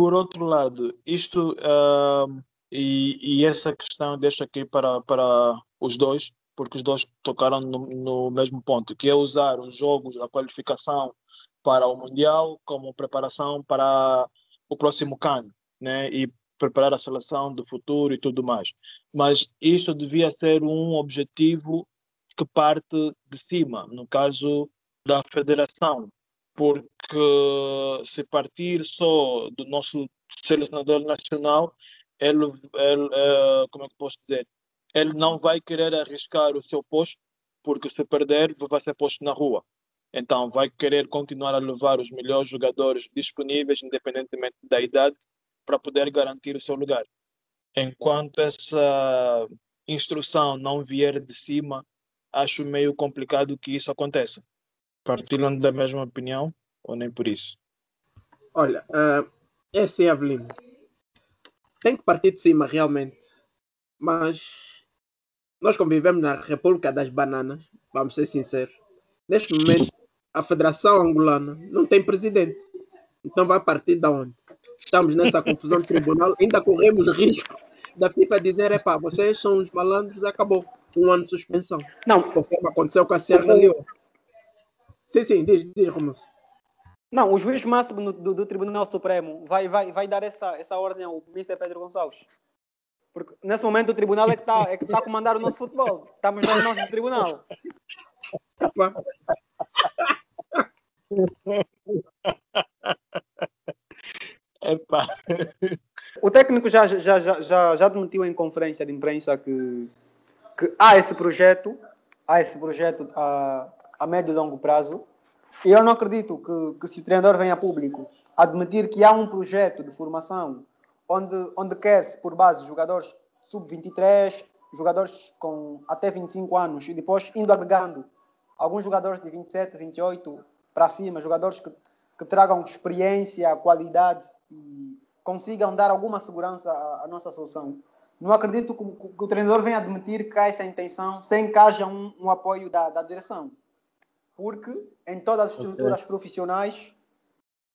Por outro lado, isto uh, e, e, essa questão deixo aqui para, para os dois, porque os dois tocaram no, no mesmo ponto, que é usar os jogos, a qualificação para o Mundial como preparação para o próximo CAN, né? E preparar a seleção do futuro e tudo mais. Mas isto devia ser um objetivo que parte de cima, no caso da federação, porque se partir só do nosso selecionador nacional, ele, ele uh, como é que posso dizer, ele não vai querer arriscar o seu posto, porque se perder vai ser posto na rua. Então vai querer continuar a levar os melhores jogadores disponíveis, independentemente da idade, para poder garantir o seu lugar. Enquanto essa instrução não vier de cima, acho meio complicado que isso aconteça. Partilham da mesma opinião ou nem por isso? Olha, uh, é assim, Avelino. Tem que partir de cima, realmente. Mas nós convivemos na República das Bananas, vamos ser sinceros. Neste momento, a Federação Angolana não tem presidente. Então vai partir de onde? Estamos nessa confusão de tribunal, ainda corremos risco da FIFA dizer: é pá, vocês são os malandros, acabou um ano de suspensão. Não. Conforme aconteceu com a Serra Leoa. Sim, sim, diz, diz Romulo. Não, o juiz máximo do, do, Tribunal Supremo vai, vai, vai dar essa, essa ordem ao Mr. Pedro Gonçalves. Porque nesse momento o tribunal é que está é que tá a comandar o nosso futebol. Estamos nas mãos do tribunal. Epa. O técnico já, já, já, já, já admitiu em conferência de imprensa que que há esse projeto, há esse projeto a, a médio e longo prazo, e eu não acredito que, que se o treinador venha a público admitir que há um projeto de formação onde, onde quer-se por base jogadores sub-23, jogadores com até 25 anos e depois indo agregando alguns jogadores de 27, 28 para cima, jogadores que, que tragam experiência, qualidade e consigam dar alguma segurança à, à nossa seleção não acredito que, que, o treinador venha admitir que há essa intenção sem que haja um, um apoio da, da, direção. Porque em todas as estruturas okay. profissionais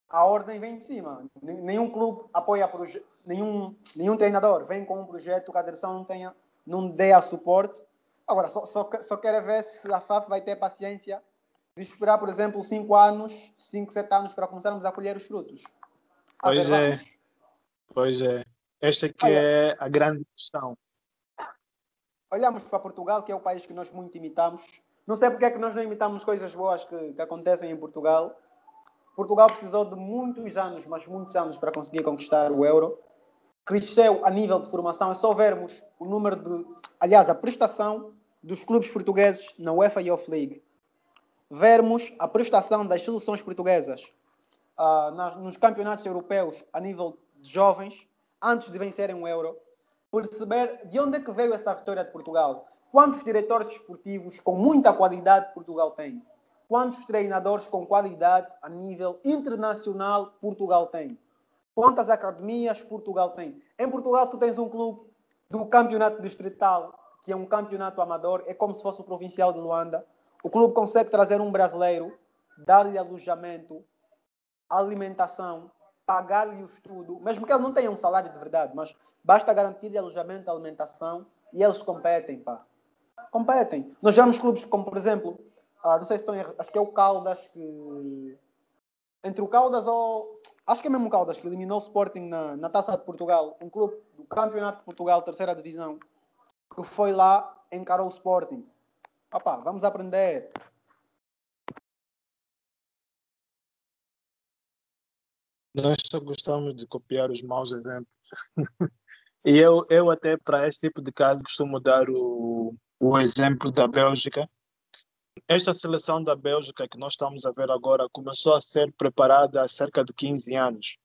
a ordem vem de cima. Nenhum clube apoia nenhum, nenhum treinador vem com um projeto que a direção não tenha não dê a suporte. Agora, só, só, só quero ver se a FAF vai ter paciência de esperar, por exemplo, 5 anos, 5, 7 anos para começarmos a colher os frutos. A Pois é. vamos. Pois é. Esta que Olha. é a grande questão. olhamos para Portugal, que é o país que nós muito imitamos. Não sei porque é que nós não imitamos coisas boas que, que acontecem em Portugal. Portugal precisou de muitos anos, mas muitos anos para conseguir conquistar o euro. Cresceu a nível de formação. É só vermos o número de. Aliás, a prestação dos clubes portugueses na UEFA Youth League. Vermos a prestação das seleções portuguesas nas- nos campeonatos europeus a nível de jovens, antes de vencerem o euro perceber de onde é que veio essa vitória de Portugal. Quantos diretores desportivos com muita qualidade Portugal tem? Quantos treinadores com qualidade a nível internacional Portugal tem? Quantas academias Portugal tem? Em Portugal tu tens um clube do campeonato distrital, que é um campeonato amador, é como se fosse o provincial de Luanda. O clube consegue trazer um brasileiro, dar-lhe alojamento, alimentação, pagar-lhe o estudo, mesmo que ele não tenha um salário de verdade, mas basta garantir-lhe alojamento, alimentação e eles competem, pá. Competem. Nós vemos clubes como, por exemplo, ah, não sei se estão acho que é o Caldas que. Entre o Caldas ou. Acho que é mesmo o Caldas que eliminou o Sporting na, na Taça de Portugal, um clube do Campeonato de Portugal, terceira divisão, que foi lá, encarou o Sporting. Opa, vamos aprender. Nós só gostamos de copiar os maus exemplos. e eu, eu até para este tipo de caso costumo dar o, o exemplo da Bélgica. Esta seleção da Bélgica que nós estamos a ver agora começou a ser preparada há cerca de 15 anos,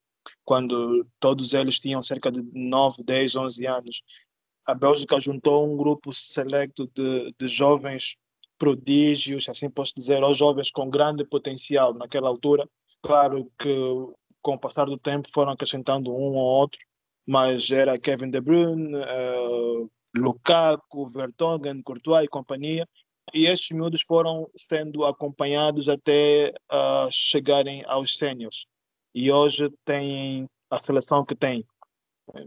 quando todos eles tinham cerca de 9, 10, 11 anos. A Bélgica juntou um grupo selecto de, de jovens prodígios, assim posso dizer, ou jovens com grande potencial naquela altura. Claro que com o passar do tempo foram acrescentando um ou outro, mas era Kevin De Bruyne, eh, Lukaku, Vertonghen, Courtois e companhia. E estes miúdos foram sendo acompanhados até ah, chegarem aos séniores. E hoje têm a seleção que têm.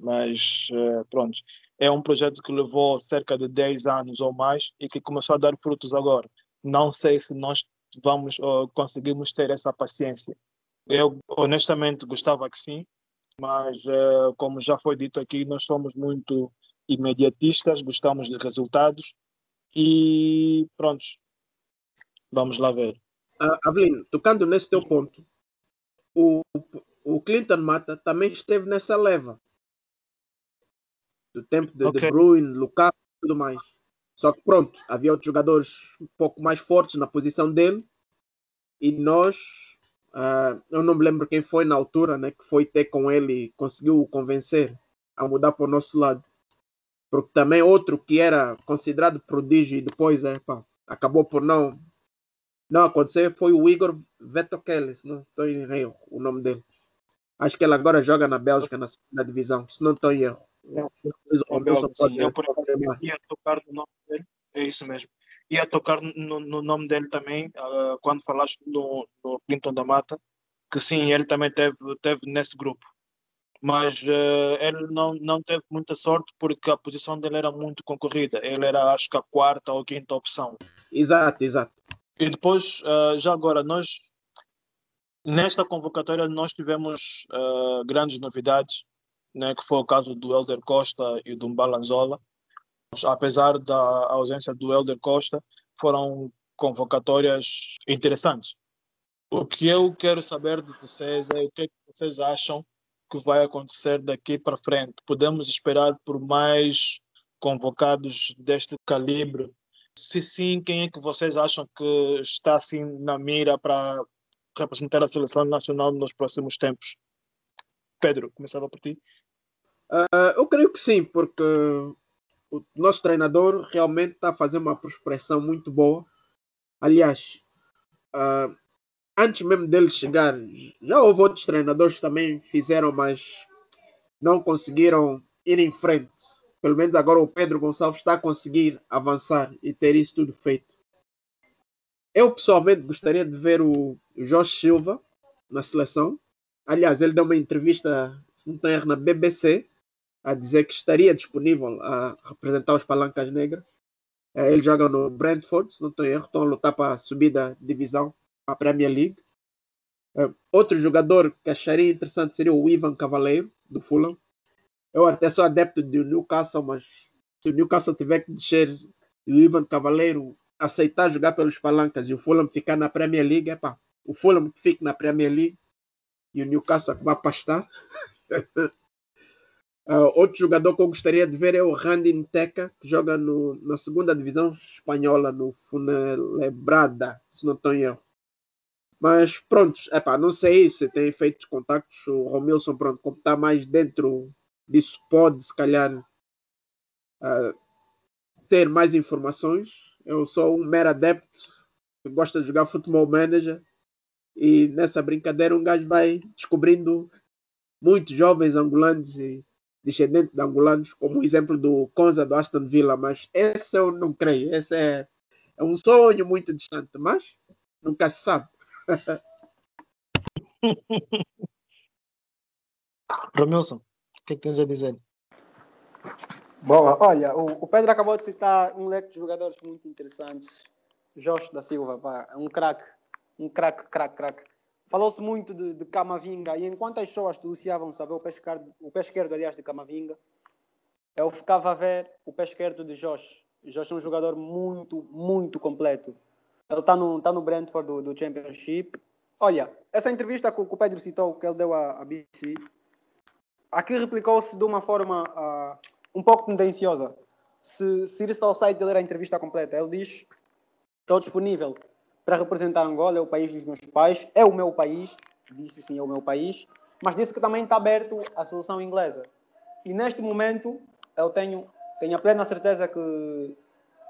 Mas eh, pronto, é um projeto que levou cerca de 10 anos ou mais e que começou a dar frutos agora. Não sei se nós vamos ou conseguimos ter essa paciência. Eu honestamente gostava que sim, mas eh, como já foi dito aqui, nós somos muito imediatistas, gostamos de resultados e pronto, vamos lá ver. Ah, Avelino, tocando nesse teu ponto, o, o Clinton Mata também esteve nessa leva. Do tempo de Ok. De Bruyne, Lukaku e tudo mais. Só que pronto, havia outros jogadores um pouco mais fortes na posição dele e nós, ah, eu não me lembro quem foi na altura, né, que foi ter com ele e conseguiu o convencer a mudar para o nosso lado. Porque também outro que era considerado prodígio e depois é, pá, acabou por não não acontecer foi o Igor Vetokele, se não estou em erro o nome dele. Acho que ele agora joga na Bélgica, na segunda divisão, se não estou em erro. Depois o É pode sim. Eu, por confirmar. ia tocar no nome dele, é isso mesmo. Ia tocar no, no nome dele também, ah, quando falaste no, no Clinton da Mata, que sim, ele também teve, teve nesse grupo. Mas eh, ele não, não teve muita sorte porque a posição dele era muito concorrida. Ele era, acho que, a quarta ou quinta opção. Exato, exato. E depois, ah, já agora, nós, nesta convocatória, nós tivemos ah, grandes novidades, né, que foi o caso do Elder Costa e do Mbalanzola. Apesar da ausência do Elder Costa, foram convocatórias interessantes. O que eu quero saber de vocês é o que, é que vocês acham que vai acontecer daqui para frente. Podemos esperar por mais convocados deste calibre? Se sim, quem é que vocês acham que está assim na mira para representar a seleção nacional nos próximos tempos? Pedro, começava por ti. Ah, eu creio que sim, porque o nosso treinador realmente está a fazer uma prospecção muito boa. Aliás, ah, antes mesmo dele chegar, já houve outros treinadores que também fizeram, mas não conseguiram ir em frente. Pelo menos agora o Pedro Gonçalves está a conseguir avançar e ter isso tudo feito. Eu pessoalmente gostaria de ver o Jorge Silva na seleção. Aliás, ele deu uma entrevista, se não estou erro, na BBC, a dizer que estaria disponível a representar os Palancas Negras. É, ele joga no Brentford, se não estou erro, estão a lutar para a subida de divisão a Premier League. É, outro jogador que acharia interessante seria o Ivan Cavaleiro, do Fulham. Eu até sou adepto do Newcastle, mas se o Newcastle tiver que descer e o Ivan Cavaleiro aceitar jogar pelos Palancas e o Fulham ficar na Premier League, é pá, o Fulham que fique na Premier League e o Newcastle que vai pastar. Uh, outro jogador que eu gostaria de ver é o Randy Nteca, que joga no, na segunda divisão espanhola, no Funelebrada, se não estou em erro. Mas pronto, epá, não sei se tem feito contactos. O Romilson, pronto, como está mais dentro disso, pode se calhar uh, ter mais informações. Eu sou um mero adepto que gosta de jogar futebol manager e nessa brincadeira um gajo vai descobrindo muitos jovens angolanos e descendentes de angolanos, como o exemplo do Conza do Aston Villa, mas esse eu não creio, esse é, é um sonho muito distante, mas nunca se sabe. Romilson, o que, é que tens a dizer? Boa, olha, o, o, Pedro acabou de citar um leque de jogadores muito interessantes. Jorge da Silva, pá, um craque, um craque, craque, craque. Falou-se muito de, de Camavinga e enquanto as pessoas deliciavam saber o pé, esquerdo, o pé esquerdo, aliás, de Camavinga, eu ficava a ver o pé esquerdo de Jorge. Jorge é um jogador muito, muito completo. Ele está no, tá no Brentford do, do, Championship. Olha, essa entrevista que, o Pedro citou, que ele deu à, à BBC, aqui replicou-se de uma forma uh, um pouco tendenciosa. Se, se ao site dele ler a entrevista completa, ele diz: Estou disponível para representar Angola, é o país dos meus pais, é o meu país, disse sim, é o meu país, mas disse que também está aberto à seleção inglesa. E neste momento eu tenho, tenho a plena certeza que,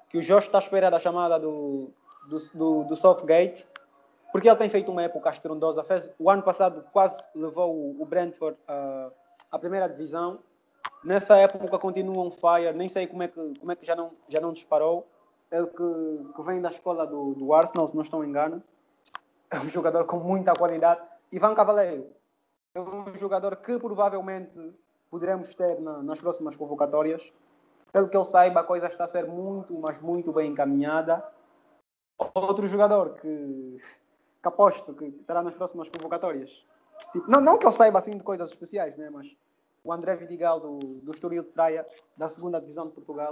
que o Jorge está à espera da chamada do, do, do, do Southgate, porque ele tem feito uma época estrondosa. Fez, o ano passado quase levou o, o Brentford à, à primeira divisão. Nessa época continua on fire, nem sei como é que, como é que já, não, já não disparou ele que, que vem da escola do, do Arsenal, se não estou engano. É um jogador com muita qualidade. Ivan Cavaleiro é um jogador que provavelmente poderemos ter na, nas próximas convocatórias. Pelo que eu saiba, a coisa está a ser muito, mas muito bem encaminhada. Outro jogador que, que aposto que estará nas próximas convocatórias. Tipo, não, não que eu saiba assim de coisas especiais, né? mas o André Vidigal do, do Estoril de Praia, da segunda divisão de Portugal,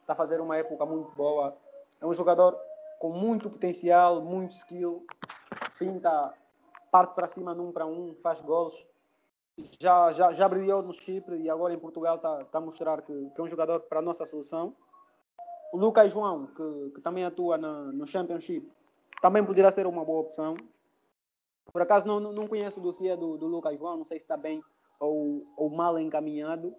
está a fazer uma época muito boa. É um jogador com muito potencial, muito skill, finta, parte para cima num para um, faz gols. Já, já, já brilhou no Chipre e agora em Portugal está, está a mostrar que, que é um jogador para a nossa seleção. O Lucas João, que, que também atua na, no Championship, também poderá ser uma boa opção. Por acaso não, não conheço o dossiê do, do Lucas João, não sei se está bem ou, ou mal encaminhado,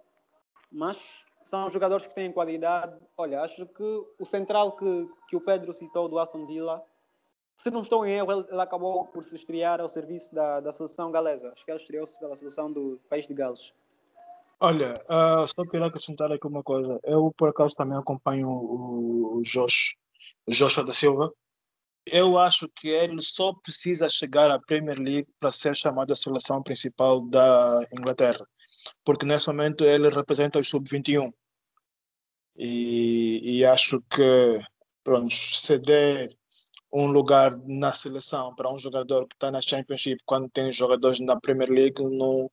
mas são jogadores que têm qualidade. Olha, acho que o central que, que o Pedro citou do Aston Villa, se não estou em erro, ele, ele acabou por se estrear ao serviço da, da seleção galesa. Acho que ele estreou-se pela seleção do país de Gales. Olha, uh, só queria acrescentar aqui uma coisa. Eu, por acaso, também acompanho o, o Josh, o Joshua da Silva. Eu acho que ele só precisa chegar à Premier League para ser chamado à seleção principal da Inglaterra porque nesse momento ele representa o sub-21. E, e, acho que pronto, ceder um lugar na seleção para um jogador que está na Championship quando tem jogadores na Premier League, não,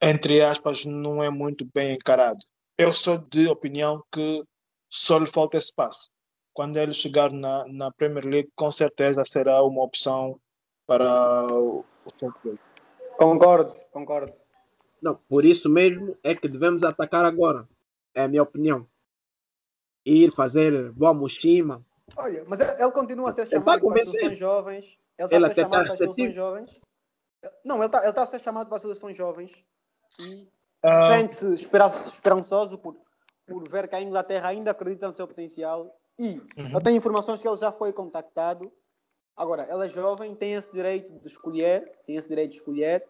entre aspas, não é muito bem encarado. Eu sou de opinião que só lhe falta espaço. Quando ele chegar na, na Premier League, com certeza será uma opção para o, o Concordo, concordo. Não, por isso mesmo é que devemos atacar agora. É a minha opinião. Ir fazer boa mochima. Olha, mas ele continua a ser chamado para as seleções jovens. Ele está a ser chamado para as seleções jovens. Não, ele está, ele está a ser chamado para as seleções jovens e uh... sente-se esperançoso por, por ver que a Inglaterra ainda acredita no seu potencial e uhum. eu tenho informações que ele já foi contactado. Agora, ela é jovem, tem esse direito de escolher, tem esse direito de escolher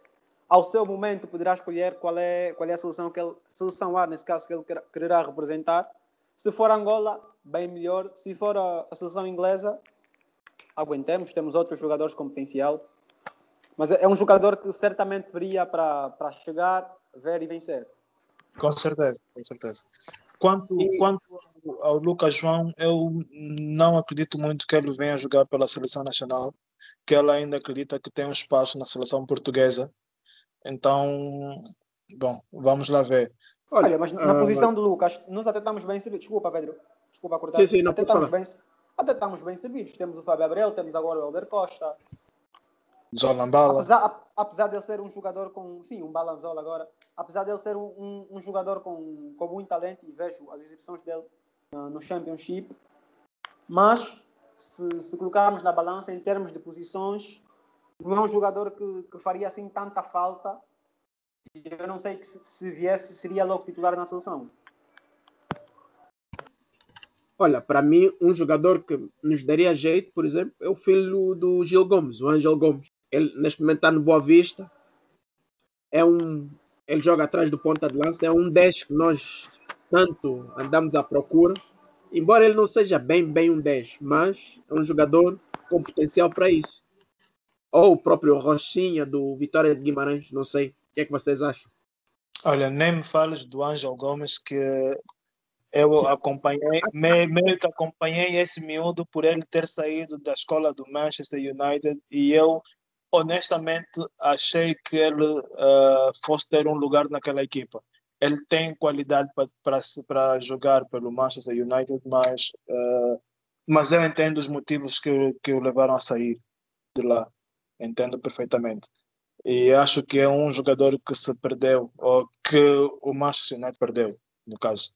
ao seu momento poderá escolher qual é, qual é a seleção que ele, seleção A, nesse caso, que ele quererá representar. Se for Angola, bem melhor. Se for a, a seleção inglesa, aguentemos, temos outros jogadores com potencial. Mas é, um jogador que certamente viria para, para chegar, ver e vencer. Com certeza, com certeza. Quanto, e... quanto ao Lucas João, eu não acredito muito que ele venha jogar pela seleção nacional, que ele ainda acredita que tem um espaço na seleção portuguesa. Então, bom, vamos lá ver. Olha, Olha mas na uh, posição do Lucas, nós até estamos bem servidos. Desculpa, Pedro. Desculpa cortar. Sim, sim, não até, estamos bem, até estamos bem servidos. Temos o Fábio Abreu, temos agora o Helder Costa. Zolambala. Apesar, apesar de ele ser um jogador com. Sim, um Balanzola agora. Apesar de ele ser um, um, jogador com, com muito talento, e vejo as exibições dele uh, no Championship. Mas, se, se colocarmos na balança em termos de posições, não é um jogador que, que faria assim tanta falta. Eu não sei que se, se viesse, seria logo titular na seleção. Olha, para mim, um jogador que nos daria jeito, por exemplo, é o filho do Gil Gomes, o Ângelo Gomes. Ele neste momento está no Boa Vista. É um, ele joga atrás do ponta de lança. É um 10 que nós tanto andamos à procura. Embora ele não seja bem, bem um 10, mas é um jogador com potencial para isso. Ou o próprio Rochinha do Vitória de Guimarães, não sei. O que é que vocês acham? Olha, nem me fales do Ângelo Gomes, que eu acompanhei, meio que acompanhei esse miúdo por ele ter saído da escola do Manchester United e eu honestamente achei que ele uh, fosse ter um lugar naquela equipa. Ele tem qualidade para jogar pelo Manchester United, mas, uh, mas eu entendo os motivos que, que o levaram a sair de lá. Entendo perfeitamente. E acho que é um jogador que se perdeu, ou que o Manchester United perdeu, no caso.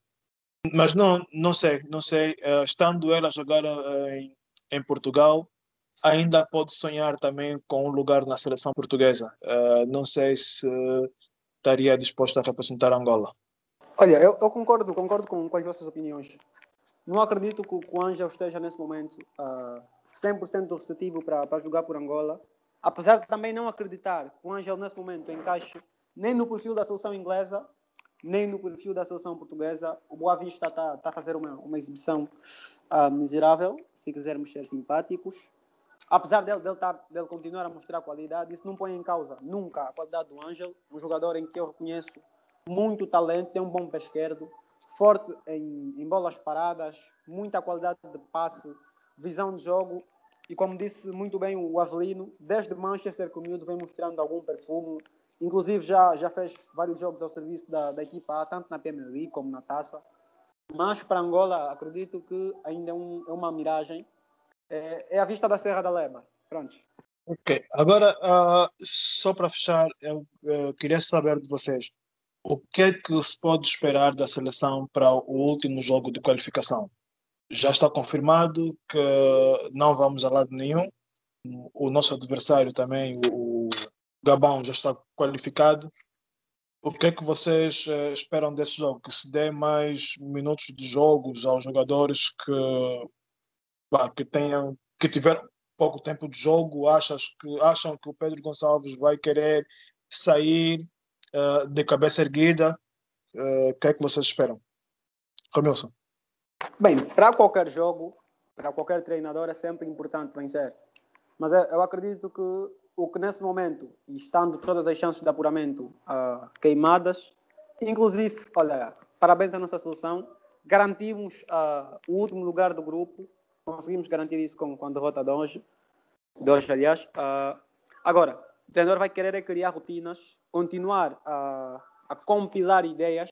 Mas não, não sei, não sei. Uh, estando ele a jogar em, em Portugal, ainda pode sonhar também com um lugar na seleção portuguesa. Uh, não sei se estaria disposto a representar Angola. Olha, eu, eu concordo, concordo com, com, as vossas opiniões. Não acredito que, o Ângelo esteja nesse momento uh, 100% receptivo para jogar por Angola. Apesar de também não acreditar que o Ângelo nesse momento encaixe nem no perfil da seleção inglesa, nem no perfil da seleção portuguesa. O Boa Vista está tá a fazer uma, uma exibição uh, miserável, se quisermos ser simpáticos apesar dele, dele, tá, dele continuar a mostrar qualidade, isso não põe em causa nunca a qualidade do Ângelo, um jogador em que eu reconheço muito talento, tem um bom pé esquerdo, forte em, em bolas paradas, muita qualidade de passe, visão de jogo. E como disse muito bem o Avelino, desde Manchester que o miúdo vem mostrando algum perfume, inclusive já, já fez vários jogos ao serviço da, da equipa tanto na Premier League como na Taça. Mas para Angola, acredito que ainda é, um, é uma miragem é, é a vista da Serra da Lema. Pronto. Ok. Agora, uh, só para fechar, eu uh, queria saber de vocês o que é que se pode esperar da seleção para o último jogo de qualificação? Já está confirmado que não vamos a lado nenhum. O nosso adversário também, o Gabão, já está qualificado. O que é que vocês uh, esperam desse jogo? Que se dê mais minutos de jogos aos jogadores que que tenham que tiveram pouco tempo de jogo, achas que, acham que o Pedro Gonçalves vai querer sair uh, de cabeça erguida? Uh, o que é que vocês esperam? Romilson. Bem, para qualquer jogo, para qualquer treinador é sempre importante vencer. Mas eu acredito que o que nesse momento, estando todas as chances de apuramento uh, queimadas, inclusive, olha, parabéns à nossa seleção, garantimos uh, o último lugar do grupo conseguimos garantir isso com, com a derrota de hoje, de hoje aliás. Uh, agora, o treinador vai querer é criar rotinas, continuar a, a compilar ideias,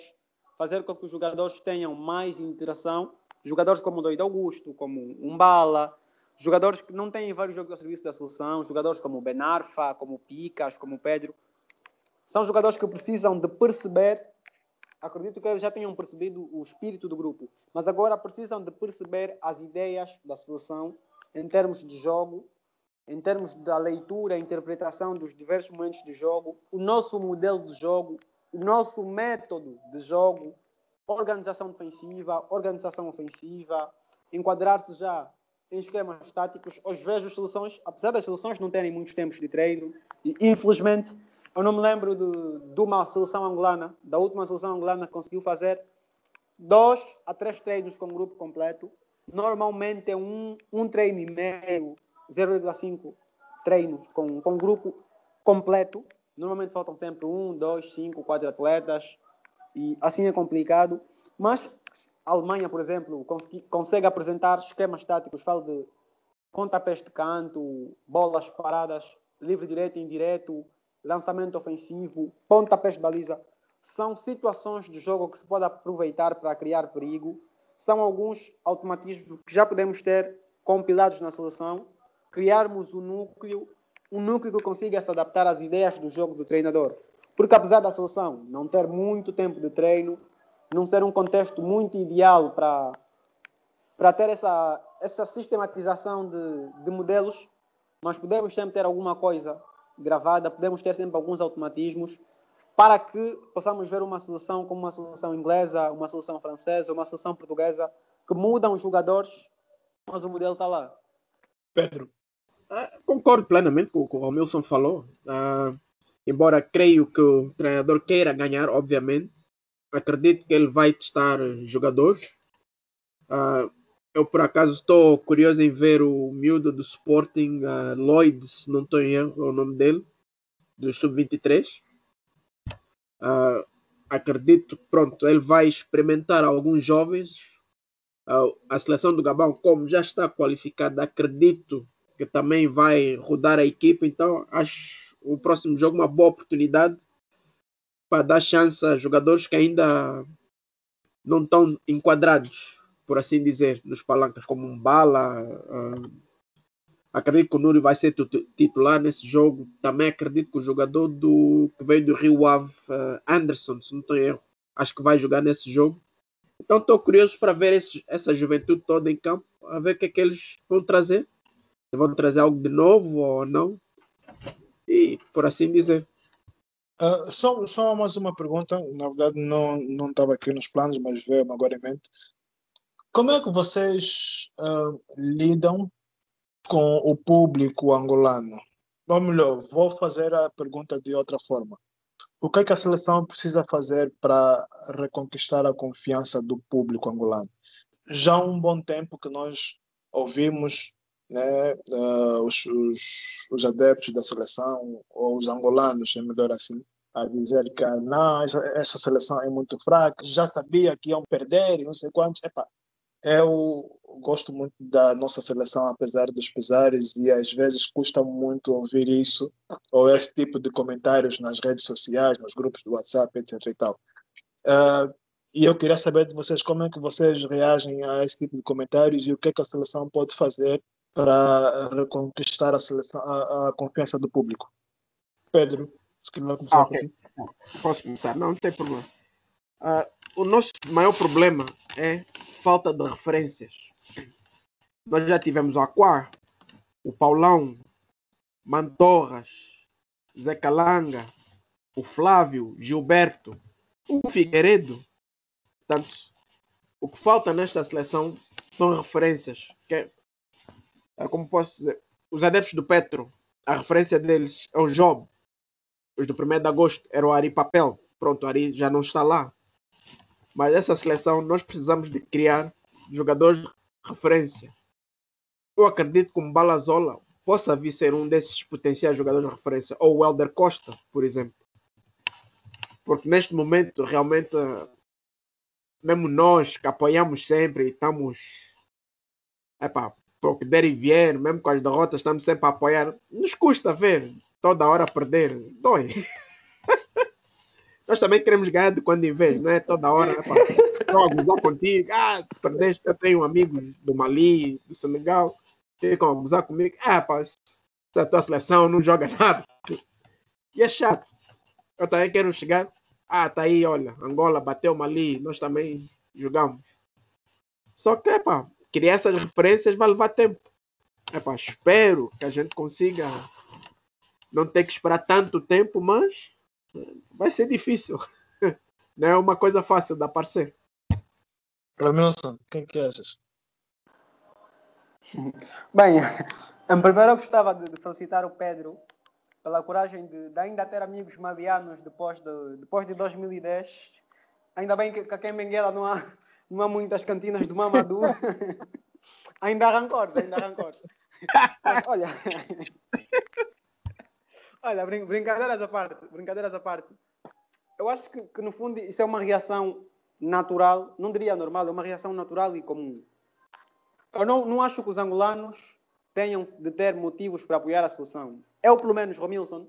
fazer com que os jogadores tenham mais interação. Jogadores como o Doido Augusto, como Umbala, jogadores que não têm vários jogos ao serviço da seleção, jogadores como o Benarfa, como o Picas, como o Pedro, são jogadores que precisam de perceber acredito que eles já tenham percebido o espírito do grupo, mas agora precisam de perceber as ideias da seleção em termos de jogo, em termos da leitura, interpretação dos diversos momentos de jogo, o nosso modelo de jogo, o nosso método de jogo, organização defensiva, organização ofensiva, enquadrar-se já em esquemas táticos. Hoje vejo soluções, apesar das soluções não terem muitos tempos de treino, e infelizmente eu não me lembro de, de uma seleção angolana, da última seleção angolana que conseguiu fazer dois a três treinos com o grupo completo. Normalmente é um, um treino e meio, 0,5 treinos com, grupo completo. Normalmente faltam sempre um, dois, cinco, quatro atletas. e assim é complicado. Mas a Alemanha, por exemplo, consegue apresentar esquemas táticos, falo de pontapés de canto, bolas paradas, livre direto e indireto, lançamento ofensivo, pontapés de baliza. São situações de jogo que se pode aproveitar para criar perigo. São alguns automatismos que já podemos ter compilados na seleção, criarmos um núcleo, um núcleo que consiga se adaptar às ideias do jogo do treinador. Porque apesar da seleção não ter muito tempo de treino, não ser um contexto muito ideal para, para ter essa, essa sistematização de, de modelos, mas podemos sempre ter alguma coisa gravada, podemos ter sempre alguns automatismos para que possamos ver uma solução como uma solução inglesa, uma solução francesa, uma solução portuguesa, que mudam os jogadores, mas o modelo está lá. Pedro. Uh, concordo plenamente com o que o Romilson falou. Uh, embora creio que o treinador queira ganhar, obviamente, acredito que ele vai testar jogadores. Uh, eu, por acaso, estou curioso em ver o miúdo do Sporting, uh, Lloyd, se não estou em erro, é o nome dele, do Sub-23. Uh, acredito, pronto, ele vai experimentar alguns jovens. Uh, a seleção do Gabão, como já está qualificada, acredito que também vai rodar a equipe. Então, acho o próximo jogo uma boa oportunidade para dar chance a jogadores que ainda não estão enquadrados, por assim dizer, nos palancas, como um Bala. Uh, acredito que o Nuri vai ser titular nesse jogo. Também acredito que o jogador do, que veio do Rio Ave, uh, Anderson, se não estou erro, acho que vai jogar nesse jogo. Então estou curioso para ver esse, essa juventude toda em campo, a ver o que é que eles vão trazer. Se vão trazer algo de novo ou não. E por assim dizer. Uh, só, só mais uma pergunta, na verdade não estava aqui nos planos, mas veio agora em mente. Como é que vocês uh, lidam com o público angolano? Ou melhor, vou fazer a pergunta de outra forma. O que é que a seleção precisa fazer para reconquistar a confiança do público angolano? Já há um bom tempo que nós ouvimos né, uh, os, os, os, adeptos da seleção, ou os angolanos, é melhor assim, a dizer que não, essa, essa seleção é muito fraca, já sabia que iam perder não sei quantos. Epa, eu gosto muito da nossa seleção, apesar dos pesares, e às vezes custa muito ouvir isso, ou esse tipo de comentários nas redes sociais, nos grupos do WhatsApp, etc. E, tal. Uh, e eu queria saber de vocês como é que vocês reagem a esse tipo de comentários e o que, é que a seleção pode fazer para reconquistar a, seleção, a, a confiança do público. Pedro, se quiser começar ah, okay. Posso começar? Não, não tem problema. Uh, o nosso maior problema é falta de referências. Nós já tivemos o Aquar, o Paulão, Mantorras, Zé Calanga, o Flávio, Gilberto, o Figueiredo. Portanto, o que falta nesta seleção são referências. Que é, como posso dizer, os adeptos do Petro, a referência deles é o Job. Os do 1 de agosto era o Ari Papel. Pronto, o Ari já não está lá. Mas essa seleção nós precisamos de criar jogadores de referência. Eu acredito que o Balazola possa vir ser um desses potenciais jogadores de referência. Ou o Helder Costa, por exemplo. Porque neste momento, realmente, mesmo nós que apoiamos sempre e estamos epá, para que der e vier, mesmo com as derrotas, estamos sempre a apoiar. Nos custa ver toda hora perder. Dói. Nós também queremos ganhar de quando em vez, não é toda hora. Estou a gozar contigo. Ah, perdeste. Eu tenho amigos do Mali, do Senegal, ficam a gozar comigo. Ah, pá, se a tua seleção não joga nada. E é chato. Eu também quero chegar. Ah, tá aí, olha, Angola bateu Mali, nós também jogamos. Só que, pá, criar essas referências vai levar tempo. Epa, espero que a gente consiga não ter que esperar tanto tempo, mas vai ser difícil. Não é uma coisa fácil de aparecer. Ramilson, quem que achas? Bem, em primeiro eu gostava de, felicitar o Pedro pela coragem de, de ainda ter amigos malianos depois de, depois de 2010. Ainda bem que, que aqui em Benguela não há, não há muitas cantinas de Mamadou. ainda rancor, ainda rancor. olha, olha, brin brincadeiras à parte, brincadeiras à parte. eu acho que, que, no fundo isso é uma reação natural, não diria normal, é uma reação natural e comum. Eu não, não acho que os angolanos tenham de ter motivos para apoiar a seleção. Eu, pelo menos, Romilson,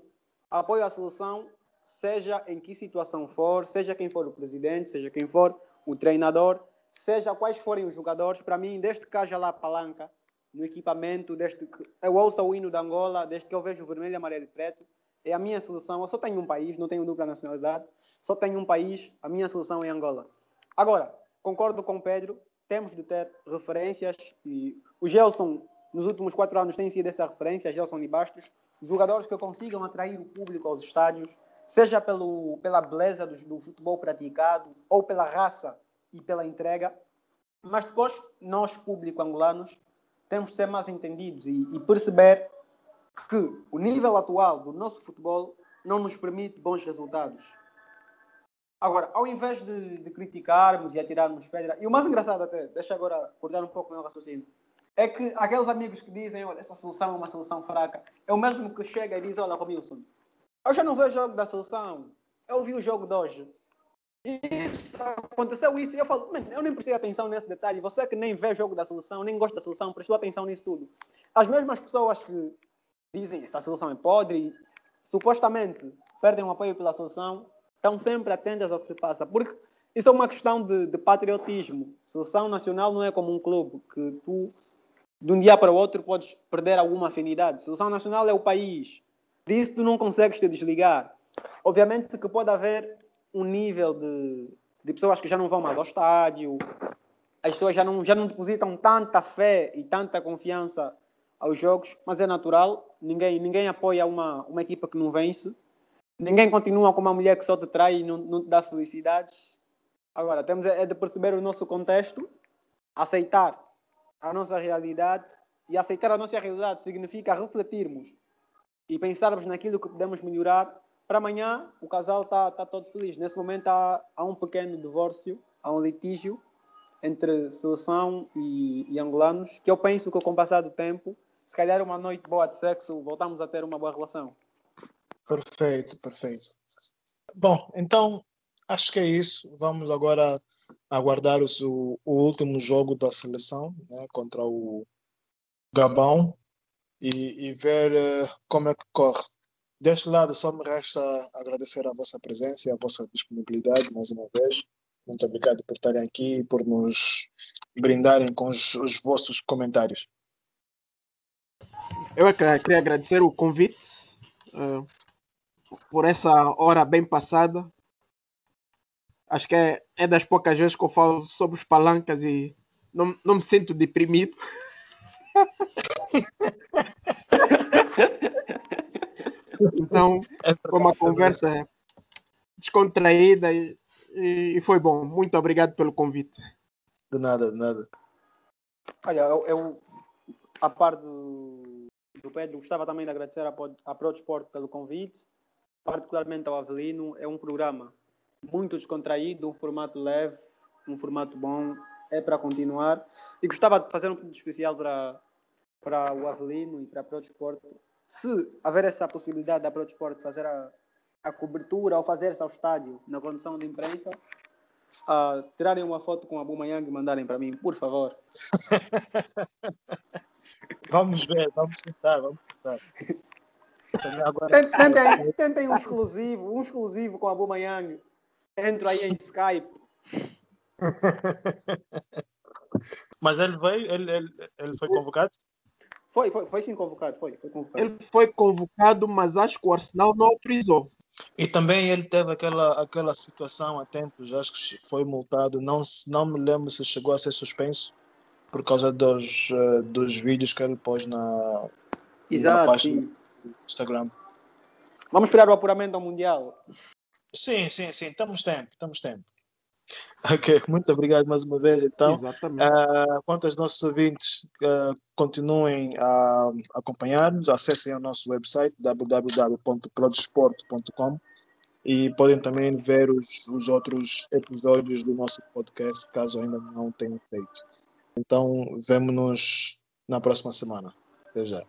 apoio a seleção, seja em que situação for, seja quem for o presidente, seja quem for o treinador, seja quais forem os jogadores. Para mim, desde que haja lá palanca no equipamento, desde que eu ouço o hino da Angola, desde que eu vejo vermelho, amarelo e preto, é a minha seleção. Eu só tenho um país, não tenho dupla nacionalidade, só tenho um país, a minha seleção é Angola. Agora, concordo com o Pedro, temos de ter referências e o Gelson, nos últimos quatro anos, tem sido essa referência, Gelson e Bastos, jogadores que consigam atrair o público aos estádios, seja pelo, pela beleza do, do futebol praticado ou pela raça e pela entrega, mas depois nós, público angolanos, temos de ser mais entendidos e, e perceber que o nível atual do nosso futebol não nos permite bons resultados. Agora, ao invés de, de criticarmos e atirarmos pedra, e o mais engraçado até, deixa agora cortar um pouco o meu raciocínio, é que aqueles amigos que dizem, olha, essa solução é uma solução fraca, é o mesmo que chega e diz, olha, Romilson, eu já não vejo o jogo da solução, eu vi o jogo de hoje. E aconteceu isso e eu falo, eu nem prestei atenção nesse detalhe, você que nem vê jogo da solução, nem gosta da solução, prestou atenção nisso tudo. As mesmas pessoas que dizem, essa solução é podre, supostamente perdem o apoio pela solução, estão sempre atentas ao que se passa. Porque isso é uma questão de, de patriotismo. Seleção nacional não é como um clube que tu, de um dia para o outro, podes perder alguma afinidade. Seleção nacional é o país. Disso tu não consegues te desligar. Obviamente que pode haver um nível de, de pessoas que já não vão mais ao estádio, as pessoas já não, já não depositam tanta fé e tanta confiança aos jogos, mas é natural. Ninguém, ninguém apoia uma, uma equipa que não vence. Ninguém continua com uma mulher que só te trai e não, não te dá felicidades. Agora, temos é, é de perceber o nosso contexto, aceitar a nossa realidade e aceitar a nossa realidade significa refletirmos e pensarmos naquilo que podemos melhorar. Para amanhã, o casal está tá todo feliz. Nesse momento, há, há um pequeno divórcio, há um litígio entre seleção e, e angolanos, que eu penso que com o passar do tempo, se calhar uma noite boa de sexo, voltamos a ter uma boa relação. Perfeito, perfeito. Bom, então acho que é isso. Vamos agora aguardar o, o último jogo da seleção né, contra o Gabão e, e ver uh, como é que corre. Deste lado, só me resta agradecer a vossa presença e a vossa disponibilidade mais uma vez. Muito obrigado por estarem aqui e por nos brindarem com os, os vossos comentários. Eu é queria agradecer o convite. Uh, por essa hora bem passada. Acho que é, é das poucas vezes que eu falo sobre os palancas e não, não me sinto deprimido. então, é foi uma conversa descontraída e, e, foi bom. Muito obrigado pelo convite. De nada, de nada. Olha, eu, eu a par do, do Pedro, gostava também de agradecer a, a ProDesport pelo convite particularmente ao Avelino, é um programa muito descontraído, um formato leve, um formato bom, é para continuar. E gostava de fazer um pedido especial para, para o Avelino e para a ProDesporto. Se haver essa possibilidade da ProDesporto fazer a, a cobertura ou fazer-se ao estádio na condição de imprensa, uh, tirarem uma foto com a Bumayang e mandarem para mim, por favor. vamos ver, vamos tentar, vamos tentar. Tentem, tentem um exclusivo, um exclusivo com a Bumayang. Entro aí em Skype. Mas ele veio, ele, ele, ele foi convocado? Foi, foi, foi sim convocado, foi, foi convocado. Ele foi convocado, mas acho que o Arsenal não autorizou. E também ele teve aquela, aquela situação há tempos, acho que foi multado, não, não me lembro se chegou a ser suspenso por causa dos, uh, dos vídeos que ele pôs na, Exato, na página. Sim. Instagram. Vamos esperar o apuramento ao Mundial. Sim, sim, sim. Estamos tempo, estamos tempo. Ok, muito obrigado mais uma vez. Então, Uh, quanto aos nossos ouvintes, uh, continuem a acompanhar-nos, acessem o nosso website www.prodesporto.com e podem também ver os, os outros episódios do nosso podcast, caso ainda não tenham feito. Então, vemo-nos na próxima semana. Até já.